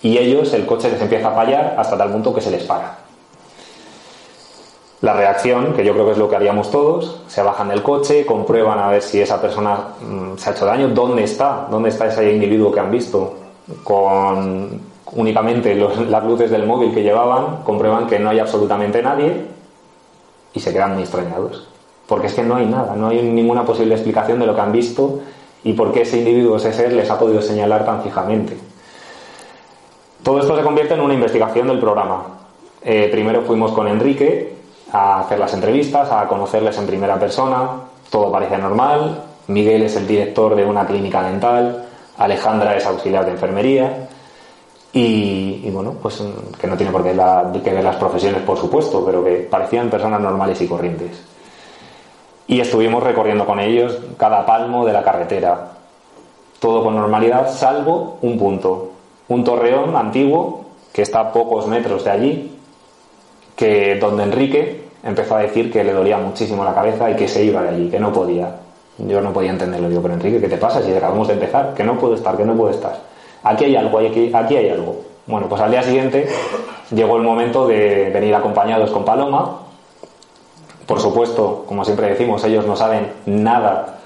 y ellos, el coche les empieza a fallar hasta tal punto que se les para. La reacción, que yo creo que es lo que haríamos todos, se bajan del coche, comprueban a ver si esa persona mm, se ha hecho daño, dónde está, dónde está ese individuo que han visto, con únicamente las luces del móvil que llevaban comprueban que no hay absolutamente nadie y se quedan muy extrañados. Porque es que no hay nada, no hay ninguna posible explicación de lo que han visto y por qué ese individuo, ese ser, les ha podido señalar tan fijamente. Todo esto se convierte en una investigación del programa. Eh, primero fuimos con Enrique a hacer las entrevistas, a conocerles en primera persona, todo parece normal, Miguel es el director de una clínica dental, Alejandra es auxiliar de enfermería, y, bueno, pues mm, que no tiene por qué ver las profesiones, por supuesto, pero que parecían personas normales y corrientes. Y estuvimos recorriendo con ellos cada palmo de la carretera, todo con normalidad, salvo un punto, un torreón antiguo que está a pocos metros de allí, que donde Enrique empezó a decir que le dolía muchísimo la cabeza y que se iba de allí, que no podía. Yo no podía entenderlo. Digo, pero Enrique, ¿qué te pasa si acabamos de empezar? Que no puedo estar, que no puedo estar aquí hay algo, aquí, aquí hay algo. Bueno, pues al día siguiente llegó el momento de venir acompañados con Paloma. Por supuesto, como siempre decimos, ellos no saben nada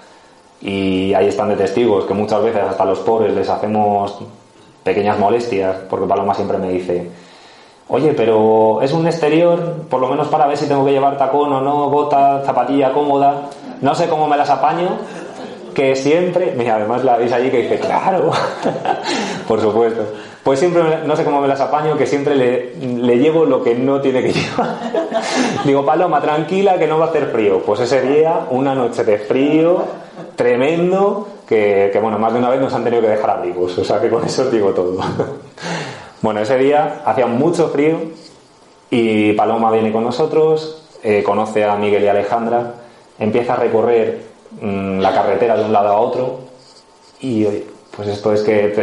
y ahí están de testigos que muchas veces hasta los pobres les hacemos pequeñas molestias, porque Paloma siempre me dice, oye, pero es un exterior, por lo menos para ver si tengo que llevar tacón o no, bota, zapatilla cómoda, no sé cómo me las apaño, que siempre, mira, además la veis allí que dice, claro, por supuesto, pues siempre, no sé cómo me las apaño, que siempre le, le llevo lo que no tiene que llevar. Digo, Paloma, tranquila que no va a hacer frío. Pues ese día, una noche de frío, tremendo, que, que bueno, más de una vez nos han tenido que dejar abrigos, o sea que con eso os digo todo. bueno, ese día hacía mucho frío y Paloma viene con nosotros, eh, conoce a Miguel y Alejandra, empieza a recorrer Mm, la carretera de un lado a otro y pues esto es que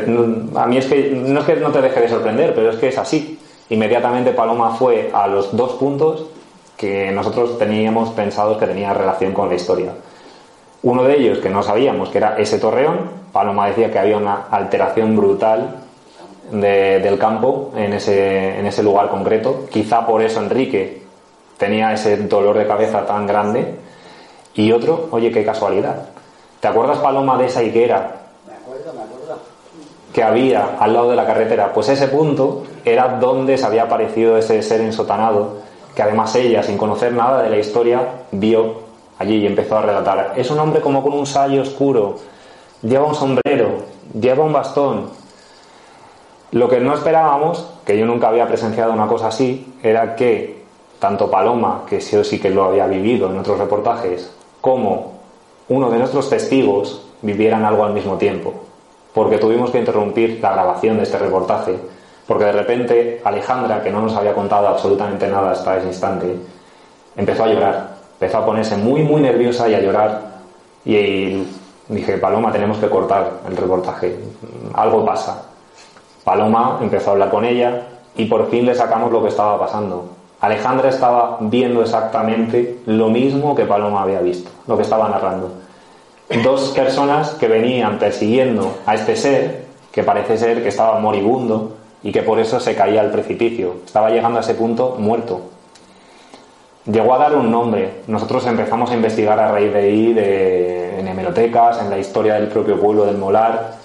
a mí es que no es que no te deje de sorprender pero es que es así. Inmediatamente Paloma fue a los dos puntos que nosotros teníamos pensado que tenía relación con la historia. Uno de ellos que no sabíamos que era ese torreón Paloma decía que había una alteración brutal del campo en ese, en ese lugar concreto quizá por eso Enrique tenía ese dolor de cabeza tan grande y otro, oye, qué casualidad. ¿Te acuerdas, Paloma, de esa higuera? Me acuerdo, me acuerdo. que había al lado de la carretera, pues ese punto era donde se había aparecido ese ser ensotanado, que además ella, sin conocer nada de la historia, vio allí y empezó a relatar. Es un hombre como con un sayo oscuro, lleva un sombrero, lleva un bastón. Lo que no esperábamos, que yo nunca había presenciado una cosa así, era que tanto Paloma, que sí o sí que lo había vivido en otros reportajes, como uno de nuestros testigos vivieran algo al mismo tiempo. Porque tuvimos que interrumpir la grabación de este reportaje, porque de repente Alejandra, que no nos había contado absolutamente nada hasta ese instante, empezó a llorar, empezó a ponerse muy, muy nerviosa y a llorar. Y dije, Paloma, tenemos que cortar el reportaje, algo pasa. Paloma empezó a hablar con ella y por fin le sacamos lo que estaba pasando. Alejandra estaba viendo exactamente lo mismo que Paloma había visto, lo que estaba narrando. Dos personas que venían persiguiendo a este ser, que parece ser que estaba moribundo y que por eso se caía al precipicio. Estaba llegando a ese punto muerto. Llegó a dar un nombre. Nosotros empezamos a investigar a raíz de ahí, de, en hemerotecas, en la historia del propio pueblo del Molar.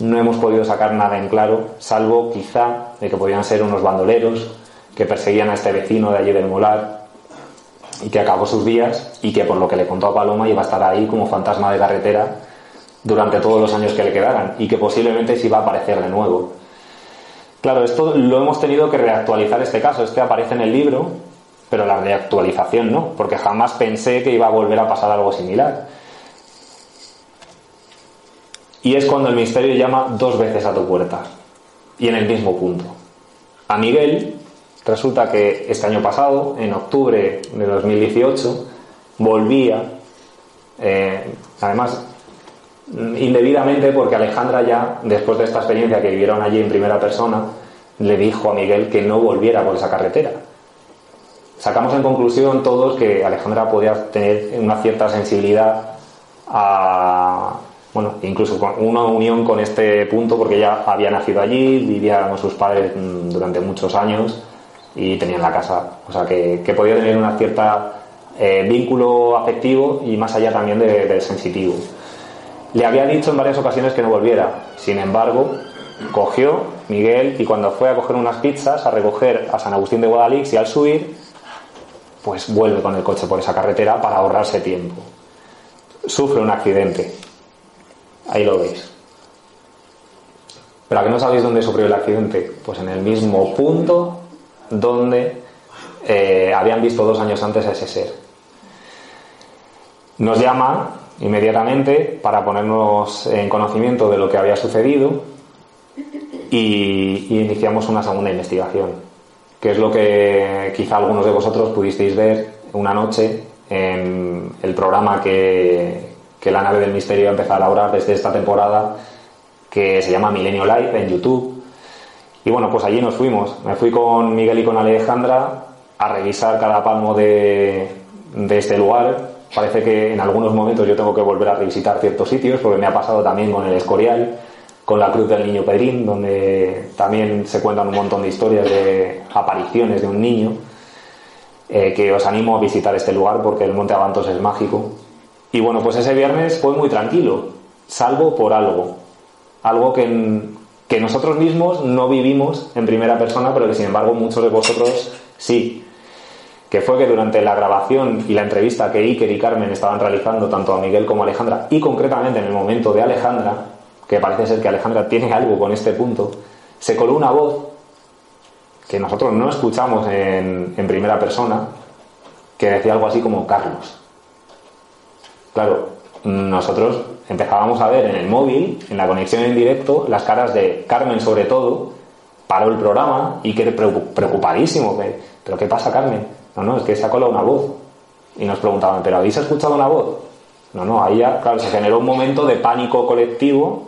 No hemos podido sacar nada en claro, salvo quizá de que podían ser unos bandoleros que perseguían a este vecino de allí del Molar y que acabó sus días y que por lo que le contó a Paloma iba a estar ahí como fantasma de carretera durante todos los años que le quedaran y que posiblemente se iba a aparecer de nuevo. Claro, esto lo hemos tenido que reactualizar este caso. Este aparece en el libro, pero la reactualización no, porque jamás pensé que iba a volver a pasar algo similar. Y es cuando el misterio llama dos veces a tu puerta, y en el mismo punto. A Miguel resulta que este año pasado, en octubre de 2018, volvía, eh, además indebidamente porque Alejandra ya, después de esta experiencia que vivieron allí en primera persona, le dijo a Miguel que no volviera por esa carretera. Sacamos en conclusión todos que Alejandra podía tener una cierta sensibilidad a, bueno, incluso una unión con este punto porque ella había nacido allí, vivía con sus padres mm, durante muchos años y tenían la casa. O sea, que, podía tener una cierta eh, vínculo afectivo y más allá también del sensitivo. Le había dicho en varias ocasiones que no volviera. Sin embargo, cogió Miguel y cuando fue a coger unas pizzas, a recoger a San Agustín de Guadalix y al subir, pues vuelve con el coche por esa carretera para ahorrarse tiempo. Sufre un accidente. Ahí lo veis. Pero a que no sabéis dónde sufrió el accidente? Pues en el mismo punto donde eh, habían visto dos años antes a ese ser. Nos llama inmediatamente para ponernos en conocimiento de lo que había sucedido y, iniciamos una segunda investigación, que es lo que quizá algunos de vosotros pudisteis ver una noche en el programa que, que la nave del misterio empezó a elaborar desde esta temporada, que se llama Milenio Live en YouTube. Y bueno, pues allí nos fuimos. Me fui con Miguel y con Alejandra a revisar cada palmo de, de este lugar, Parece que en algunos momentos yo tengo que volver a revisitar ciertos sitios, porque me ha pasado también con el Escorial, con la Cruz del Niño Pedrín, donde también se cuentan un montón de historias de apariciones de un niño, eh, que os animo a visitar este lugar porque el Monte Avantos es mágico. Y bueno, pues ese viernes fue muy tranquilo, salvo por algo, algo que, que nosotros mismos no vivimos en primera persona, pero que sin embargo muchos de vosotros sí que fue que durante la grabación y la entrevista que Iker y Carmen estaban realizando tanto a Miguel como a Alejandra, y concretamente en el momento de Alejandra, que parece ser que Alejandra tiene algo con este punto, se coló una voz que nosotros no escuchamos en, en primera persona, que decía algo así como Carlos. Claro, nosotros empezábamos a ver en el móvil, en la conexión en directo, las caras de Carmen sobre todo, paró el programa y quedé preocupadísimo. ¿Pero qué pasa, Carmen? No, no, es que se ha colado una voz. Y nos preguntaban, ¿pero habéis escuchado una voz? No, no, ahí ya, claro, se generó un momento de pánico colectivo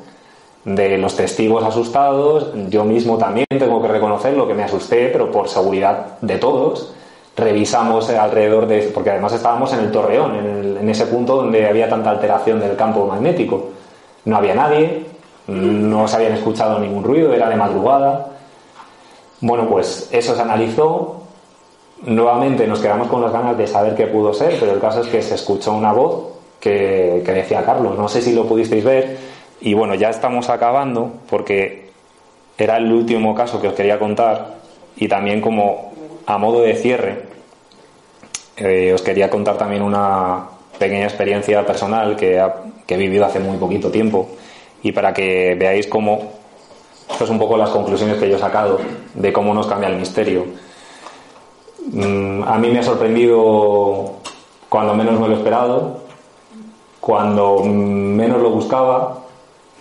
de los testigos asustados. Yo mismo también tengo que reconocerlo, que me asusté, pero por seguridad de todos. Revisamos alrededor de. Porque además estábamos en el Torreón, en, en ese punto donde había tanta alteración del campo magnético. No había nadie, no se habían escuchado ningún ruido, era de madrugada. Bueno, pues eso se analizó, Nuevamente nos quedamos con las ganas de saber qué pudo ser, pero el caso es que se escuchó una voz que, decía Carlos. No sé si lo pudisteis ver, Y bueno, ya estamos acabando porque era el último caso que os quería contar y también como a modo de cierre eh, os quería contar también una pequeña experiencia personal que, he vivido hace muy poquito tiempo y para que veáis cómo, esto es un poco las conclusiones que yo he sacado de cómo nos cambia el misterio. Mm, a mí me ha sorprendido cuando menos me lo he esperado, cuando menos lo buscaba.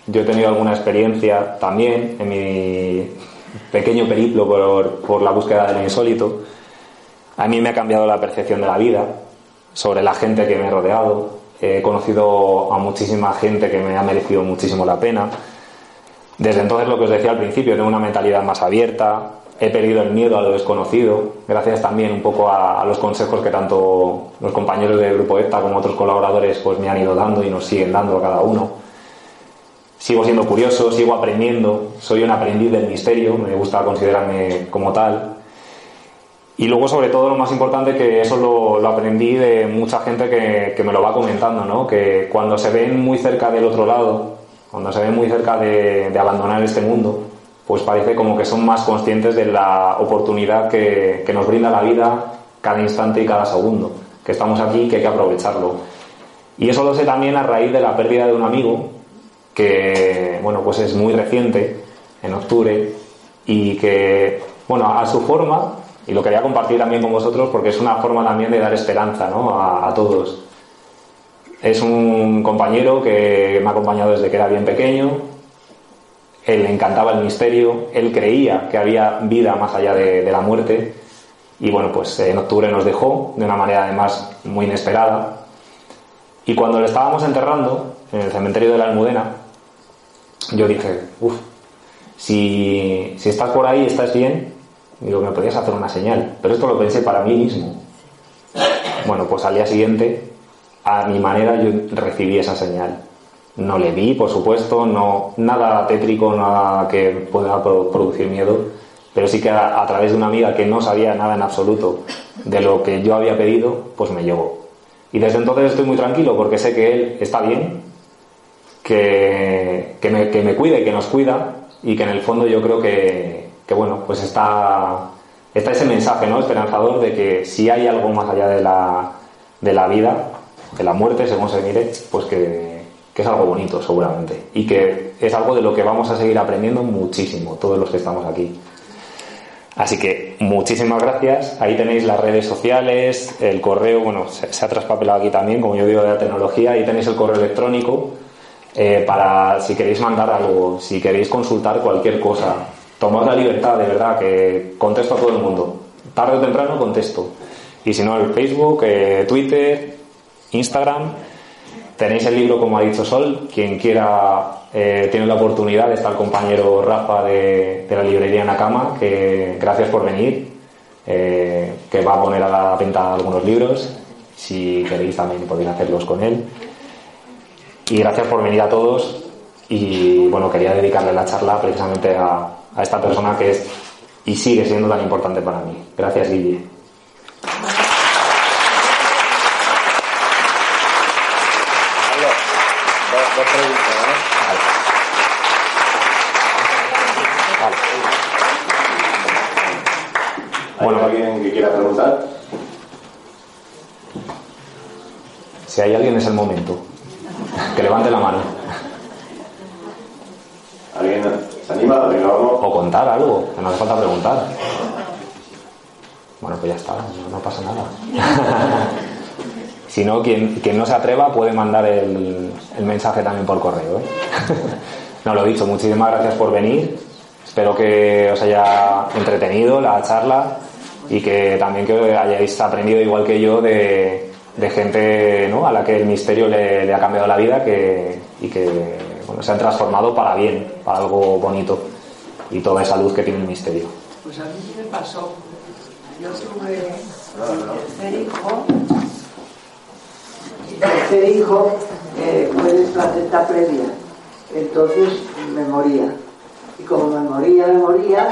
Yo he tenido alguna experiencia también en mi pequeño periplo por, por la búsqueda del insólito. A mí me ha cambiado la percepción de la vida, sobre la gente que me he rodeado, he conocido a muchísima gente que me ha merecido muchísimo la pena. Desde entonces, lo que os decía al principio, tengo una mentalidad más abierta, he perdido el miedo a lo desconocido, gracias también un poco a, los consejos que tanto los compañeros del Grupo ETA como otros colaboradores pues me han ido dando y nos siguen dando a cada uno. Sigo siendo curioso, sigo aprendiendo, soy un aprendiz del misterio, me gusta considerarme como tal. Y luego, sobre todo, lo más importante, que eso lo, aprendí de mucha gente que, me lo va comentando, ¿no? Que cuando se ven muy cerca del otro lado, cuando se ven muy cerca de, abandonar este mundo, pues parece como que son más conscientes de la oportunidad que, que, nos brinda la vida cada instante y cada segundo, que estamos aquí que hay que aprovecharlo. Y eso lo sé también a raíz de la pérdida de un amigo, que, bueno, pues es muy reciente, en octubre, y que, bueno, a su forma, y lo quería compartir también con vosotros porque es una forma también de dar esperanza ¿no? a, todos. Es un compañero que me ha acompañado desde que era bien pequeño. Él le encantaba el misterio, él creía que había vida más allá de, la muerte. Y bueno, pues en octubre nos dejó de una manera además muy inesperada. Y cuando le estábamos enterrando en el cementerio de la Almudena, yo dije, uff, si, si estás por ahí, estás bien, Digo, me podías hacer una señal. Pero esto lo pensé para mí mismo. Bueno, pues al día siguiente, a mi manera, yo recibí esa señal. No le vi, por supuesto, no, nada tétrico, nada que pueda producir miedo, pero sí que a, través de una amiga que no sabía nada en absoluto de lo que yo había pedido, pues me llegó. Y desde entonces estoy muy tranquilo porque sé que él está bien, que, que, me, que me cuide, que nos cuida y que en el fondo yo creo que, que bueno, pues está, está ese mensaje ¿no? esperanzador de que si hay algo más allá de la, de la vida, de la muerte, según se mire, pues que, que es algo bonito seguramente y que es algo de lo que vamos a seguir aprendiendo muchísimo, todos los que estamos aquí. Así que muchísimas gracias. Ahí tenéis las redes sociales, el correo, bueno, se, ha traspapelado aquí también, como yo digo, de la tecnología. Ahí tenéis el correo electrónico eh, para si queréis mandar algo, si queréis consultar cualquier cosa, tomad la libertad, de verdad, que contesto a todo el mundo. Tarde o temprano contesto. Y si no, el Facebook, eh, Twitter, Instagram. Tenéis el libro, como ha dicho Sol. Quien quiera eh, tiene la oportunidad. Está el compañero Rafa de, la librería Nakama, que gracias por venir. Que va a poner a la venta algunos libros. Si queréis también podéis hacerlos con él. Y gracias por venir a todos. Y bueno, quería dedicarle la charla precisamente a, a esta persona que es y sigue siendo tan importante para mí. Gracias, Guille. Bueno, alguien que quiera preguntar? Si hay alguien es el momento. Que levante la mano. ¿Alguien se anima? O contar algo, que no hace falta preguntar. Bueno, pues ya está, no, pasa nada. si no, quien, quien, no se atreva puede mandar el, mensaje también por correo. ¿eh? no, lo dicho, muchísimas gracias por venir. Espero que os haya entretenido la charla y que también que hayáis aprendido igual que yo de, gente ¿no? a la que el misterio le, ha cambiado la vida que, y que bueno, se han transformado para bien, para algo bonito y toda esa luz que tiene el misterio. Pues a mí me pasó. Yo tuve tercer hijo. Tercer hijo eh, fue de placenta previa. Entonces me moría. Y como me moría, me moría,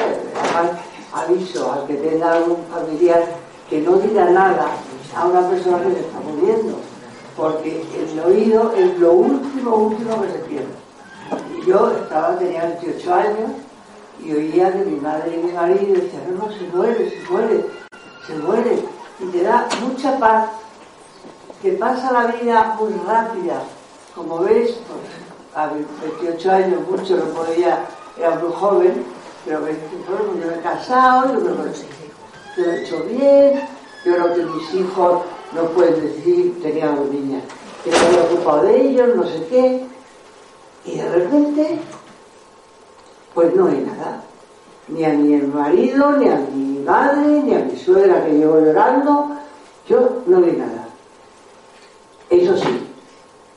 aviso al que tenga algún familiar que no diga nada a una persona que se está muriendo. Porque el oído es lo último, último que se pierde. yo estaba, tenía 28 años y oía que mi madre y mi marido decían, no, no, se muere, se muere, se muere. Y te da mucha paz, que pasa la vida muy rápida. Como ves, pues, a 28 años mucho no podía, era muy joven, pero bueno, yo me he casado, yo que lo he hecho bien, yo creo que mis hijos no pueden decir, tenía dos niñas, que me había ocupado de ellos, no sé qué, y de repente, pues no hay nada. Ni a mi marido, ni a mi madre, ni a mi suegra que llegó llorando, yo no vi nada. Eso sí,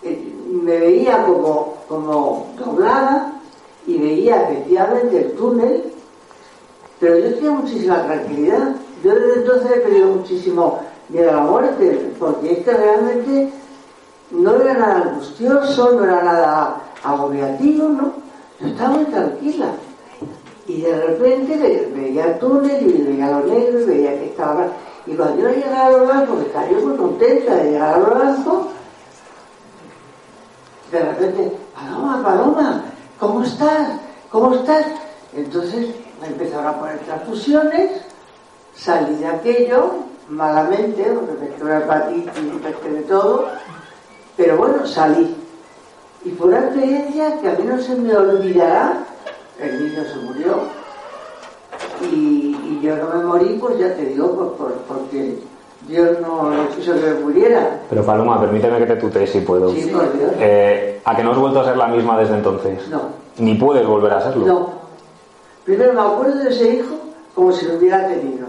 eh, me veía como, como doblada y veía efectivamente el túnel, pero yo tenía muchísima tranquilidad. Yo desde entonces he pedido muchísimo miedo a la muerte, porque es realmente no era nada angustioso, no era nada agobiativo, ¿no? Yo estaba muy tranquila. Y de repente veía el túnel y veía lo negro y veía que estaba... Y cuando yo llegaba a lo blanco, que estaba yo muy contenta de llegar a lo blanco, de repente, Paloma, Paloma, ¿cómo estás? ¿Cómo estás? Entonces me empezaron a poner transfusiones, salí de aquello, malamente, porque me quedó hepatitis y de todo, pero bueno, salí. Y fue una experiencia que a mí no se me olvidará, el niño se murió, y, y yo no me morí, pues ya te digo, pues, por, porque Dios no, no quiso que me muriera. Pero Paloma, permíteme que te tutee si puedo. Sí, por Dios. Eh, ¿A que no has vuelto a ser la misma desde entonces? No. Ni puedes volver a serlo. No. Primero me acuerdo de ese hijo como si lo hubiera tenido.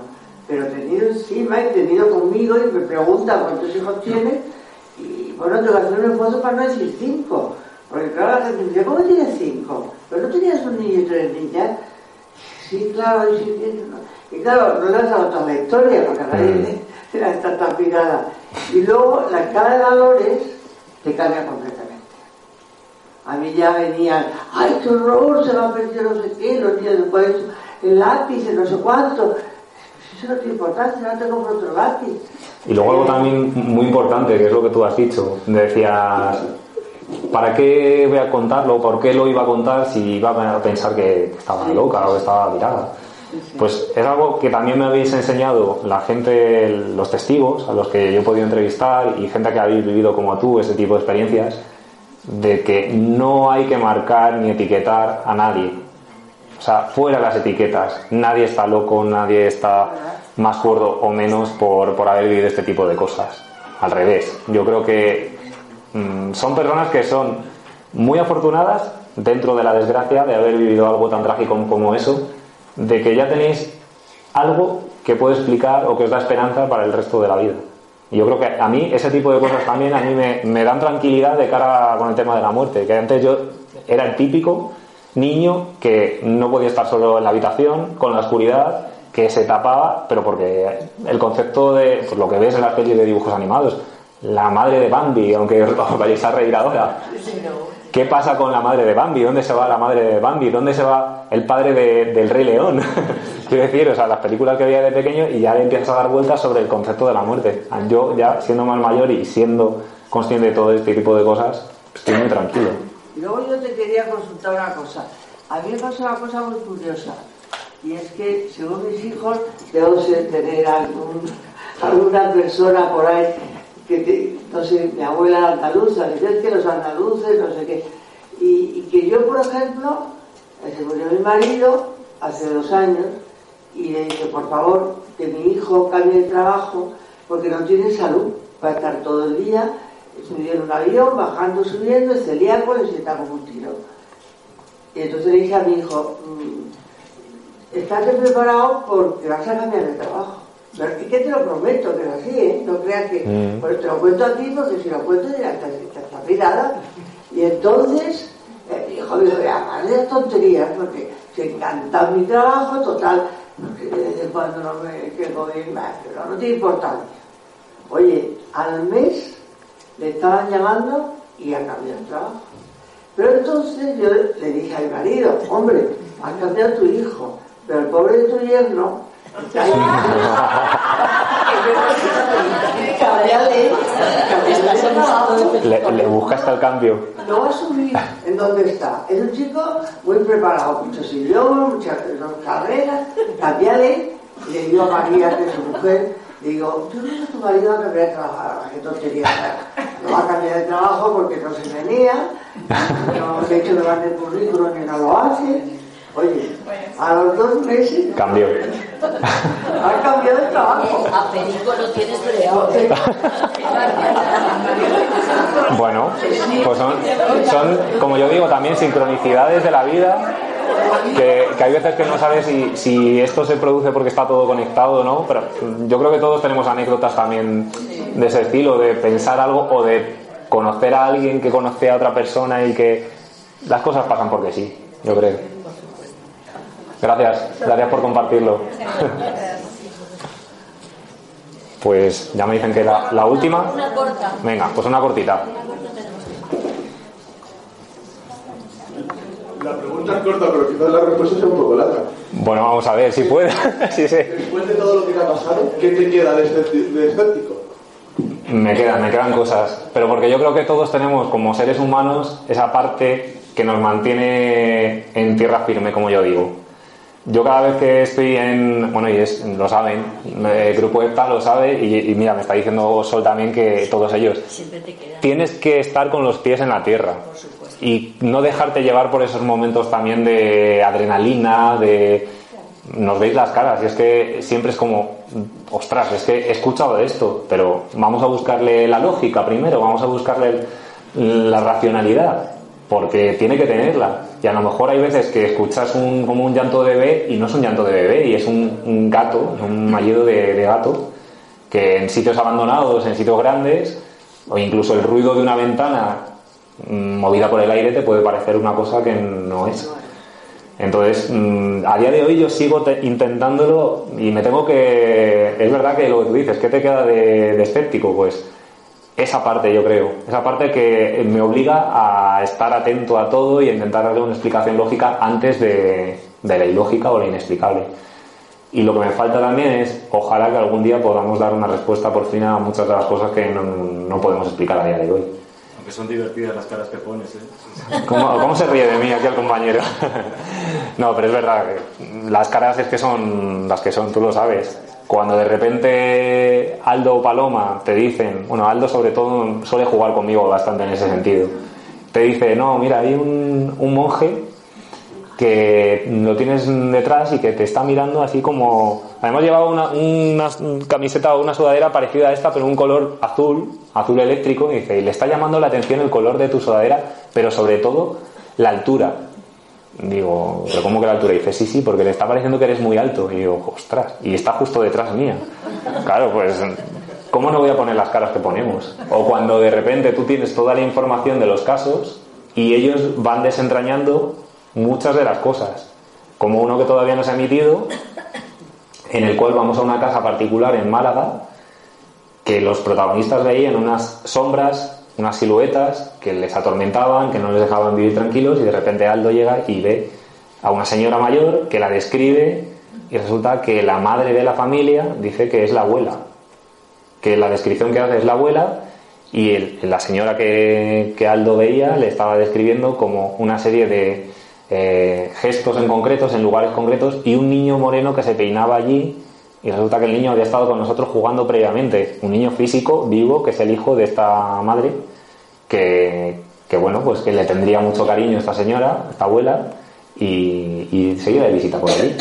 Pero tenido encima y tenido conmigo y me pregunta cuántos hijos tiene. Y bueno, tengo que hacer un esfuerzo para no decir cinco. Porque claro, la gente me dice, ¿cómo tienes cinco? Pero no tenías un niño y tres niñas. Sí, claro, y, sí, y, y claro, no le has dado toda la historia, porque nadie era está tan pegada. Y luego la escala de valores te cambia completamente. A mí ya venían, ¡ay, qué horror! Se va a perder no sé qué, los niños después, el lápiz, el no sé cuánto. Eso no otro lápiz. Y luego algo también muy importante, que es lo que tú has dicho. Decías, ¿para qué voy a contarlo? ¿Por qué lo iba a contar si iba a pensar que estaba loca o que estaba virada? Pues es algo que también me habéis enseñado la gente, los testigos a los que yo he podido entrevistar y gente que habéis vivido como tú ese tipo de experiencias, de que no hay que marcar ni etiquetar a nadie. O sea, fuera las etiquetas. Nadie está loco, nadie está más cuerdo o menos por, por haber vivido este tipo de cosas. Al revés. Yo creo que mmm, son personas que son muy afortunadas dentro de la desgracia de haber vivido algo tan trágico como eso de que ya tenéis algo que puede explicar o que os da esperanza para el resto de la vida. Y yo creo que a mí ese tipo de cosas también a mí me, me dan tranquilidad de cara con el tema de la muerte, que antes yo era el típico niño que no podía estar solo en la habitación con la oscuridad que se tapaba, pero porque el concepto de pues, lo que ves en las pelis de dibujos animados, la madre de Bambi, aunque os vayáis a reír ahora, ¿Qué pasa con la madre de Bambi? ¿Dónde se va la madre de Bambi? ¿Dónde se va el padre de, del Rey León? Quiero decir, o sea, las películas que veía de pequeño y ya le empiezas a dar vueltas sobre el concepto de la muerte. Yo, ya siendo más mayor y siendo consciente de todo este tipo de cosas, estoy muy tranquilo. Luego yo te quería consultar una cosa. A mí me pasó una cosa muy curiosa. Y es que, según mis hijos, debo tener algún, alguna persona por ahí que te, no sé, mi abuela era andaluza, dice que los andaluces, no sé qué. Y, que yo, por ejemplo, se murió mi marido hace dos años y le dije, por favor, que mi hijo cambie de trabajo porque no tiene salud para estar todo el día subiendo en un avión, bajando, subiendo, es celíaco y se está como un tiro. Y entonces le dije a mi hijo, mmm, estate preparado porque vas a cambiar de trabajo. Pero es que te lo prometo que es así, ¿eh? No creas que... Mm. Pues te lo cuento a ti porque si lo cuento ya está, mirada. Y entonces, eh, mi hijo me dijo, ya, más de tonterías, porque se encanta mi trabajo, total, porque de vez en cuando no me quedo bien más, pero no tiene importancia. Oye, al mes le estaban llamando y ha cambiado el trabajo. Pero entonces yo le dije a mi marido, hombre, has cambiado tu hijo, pero el pobre de tu yerno de Le, le busca hasta el cambio. Lo va a subir en donde está. Es un chico muy preparado, muchos idiomas, muchas carreras, cambiale. Y le digo a María, que es su mujer, digo, tú no a tu marido a cambiar de trabajo, qué tontería. No va a cambiar de trabajo porque no se venía, no de hecho le van el currículum y no lo hace. Oye, a los dos meses Cambio. ha cambiado de trabajo. A Perico lo tienes breado. Bueno, pues son, son, como yo digo, también sincronicidades de la vida. Que, que hay veces que no sabes si, si esto se produce porque está todo conectado o no, pero yo creo que todos tenemos anécdotas también de ese estilo, de pensar algo o de conocer a alguien que conoce a otra persona y que las cosas pasan porque sí, yo creo. Gracias, gracias por compartirlo. Pues ya me dicen que la, la última. Una corta. Venga, pues una cortita. Una corta tenemos. La pregunta es corta, pero quizás la respuesta sea un poco larga. Bueno, vamos a ver si puede. sí, sí. Después de todo lo que te ha pasado, ¿qué te queda escepti- de escéptico? Me quedan, me quedan cosas. Pero porque yo creo que todos tenemos como seres humanos esa parte que nos mantiene en tierra firme, como yo digo. Yo cada vez que estoy en, bueno, y es, lo saben, el grupo EPTA lo sabe, y, y mira, me está diciendo Sol también que todos ellos, Siempre te queda. tienes que estar con los pies en la tierra Por supuesto. y no dejarte llevar por esos momentos también de adrenalina, de nos veis las caras y es que siempre es como ostras, es que he escuchado de esto, pero vamos a buscarle la lógica primero, vamos a buscarle la racionalidad, porque tiene que tenerla. Y a lo mejor hay veces que escuchas un, como un llanto de bebé y no es un llanto de bebé, y es un, un gato, un mallido de, de gato, que en sitios abandonados, en sitios grandes, o incluso el ruido de una ventana mm, movida por el aire te puede parecer una cosa que no es. Entonces, mm, a día de hoy yo sigo te- intentándolo y me tengo que... Es verdad que lo que tú dices, ¿qué te queda de, de escéptico? Pues esa parte yo creo, esa parte que me obliga a estar atento a todo y a intentar darle una explicación lógica antes de, de la ilógica o la inexplicable. Y lo que me falta también es, ojalá que algún día podamos dar una respuesta por fin a muchas de las cosas que no, no podemos explicar a día de hoy. Aunque son divertidas las caras que pones, ¿eh? ¿Cómo, cómo se ríe de mí aquí el compañero? no, pero es verdad las caras es que son las que son, tú lo sabes. Cuando de repente Aldo o Paloma te dicen, bueno, Aldo sobre todo suele jugar conmigo bastante en ese sentido, te dice, no, mira, hay un, un monje que lo tienes detrás y que te está mirando así como... Además llevaba una, camiseta o una sudadera parecida a esta, pero un color azul, azul eléctrico, y dice, y le está llamando la atención el color de tu sudadera, pero sobre todo la altura. Digo, ¿pero cómo que la altura? Y dice, sí, sí, porque le está pareciendo que eres muy alto. Y digo, ostras, y está justo detrás mía. Claro, pues, ¿cómo no voy a poner las caras que ponemos? O cuando de repente tú tienes toda la información de los casos y ellos van desentrañando muchas de las cosas. Como uno que todavía no se ha emitido, en el cual vamos a una casa particular en Málaga, que los protagonistas veían unas sombras, unas siluetas que les atormentaban, que no les dejaban vivir tranquilos, y de repente Aldo llega y ve a una señora mayor que la describe y resulta que la madre de la familia dice que es la abuela, que la descripción que hace es la abuela y la señora que, que Aldo veía le estaba describiendo como una serie de eh, gestos en concretos, en lugares concretos, y un niño moreno que se peinaba allí, y resulta que el niño había estado con nosotros jugando previamente, un niño físico, vivo, que es el hijo de esta madre, que, que, bueno, pues que le tendría mucho cariño esta señora, esta abuela, y, y se iba de visita por allí.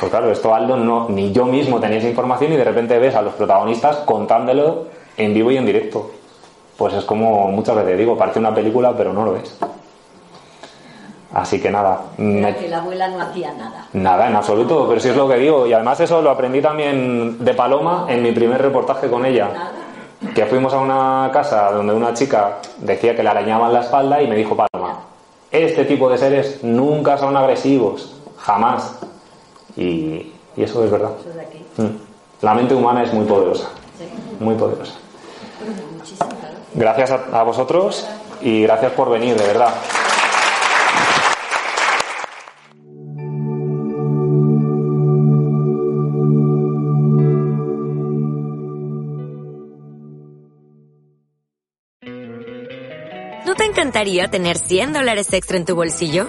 Pues claro, esto Aldo no, ni yo mismo tenía esa información y de repente ves a los protagonistas contándolo en vivo y en directo. Pues es como muchas veces digo, parece una película, pero no lo es. Así que nada, me- que la abuela no hacía nada. nada en absoluto, pero sí es lo que digo. Y además eso lo aprendí también de Paloma en mi primer reportaje con ella. Nada. Que fuimos a una casa donde una chica decía que le arañaban la espalda y me dijo Paloma, este tipo de seres nunca son agresivos, jamás. Y, y eso es verdad. Mm. La mente humana es muy poderosa, muy poderosa. Gracias a, a vosotros y gracias por venir, de verdad. ¿No te encantaría tener 100 dólares extra en tu bolsillo?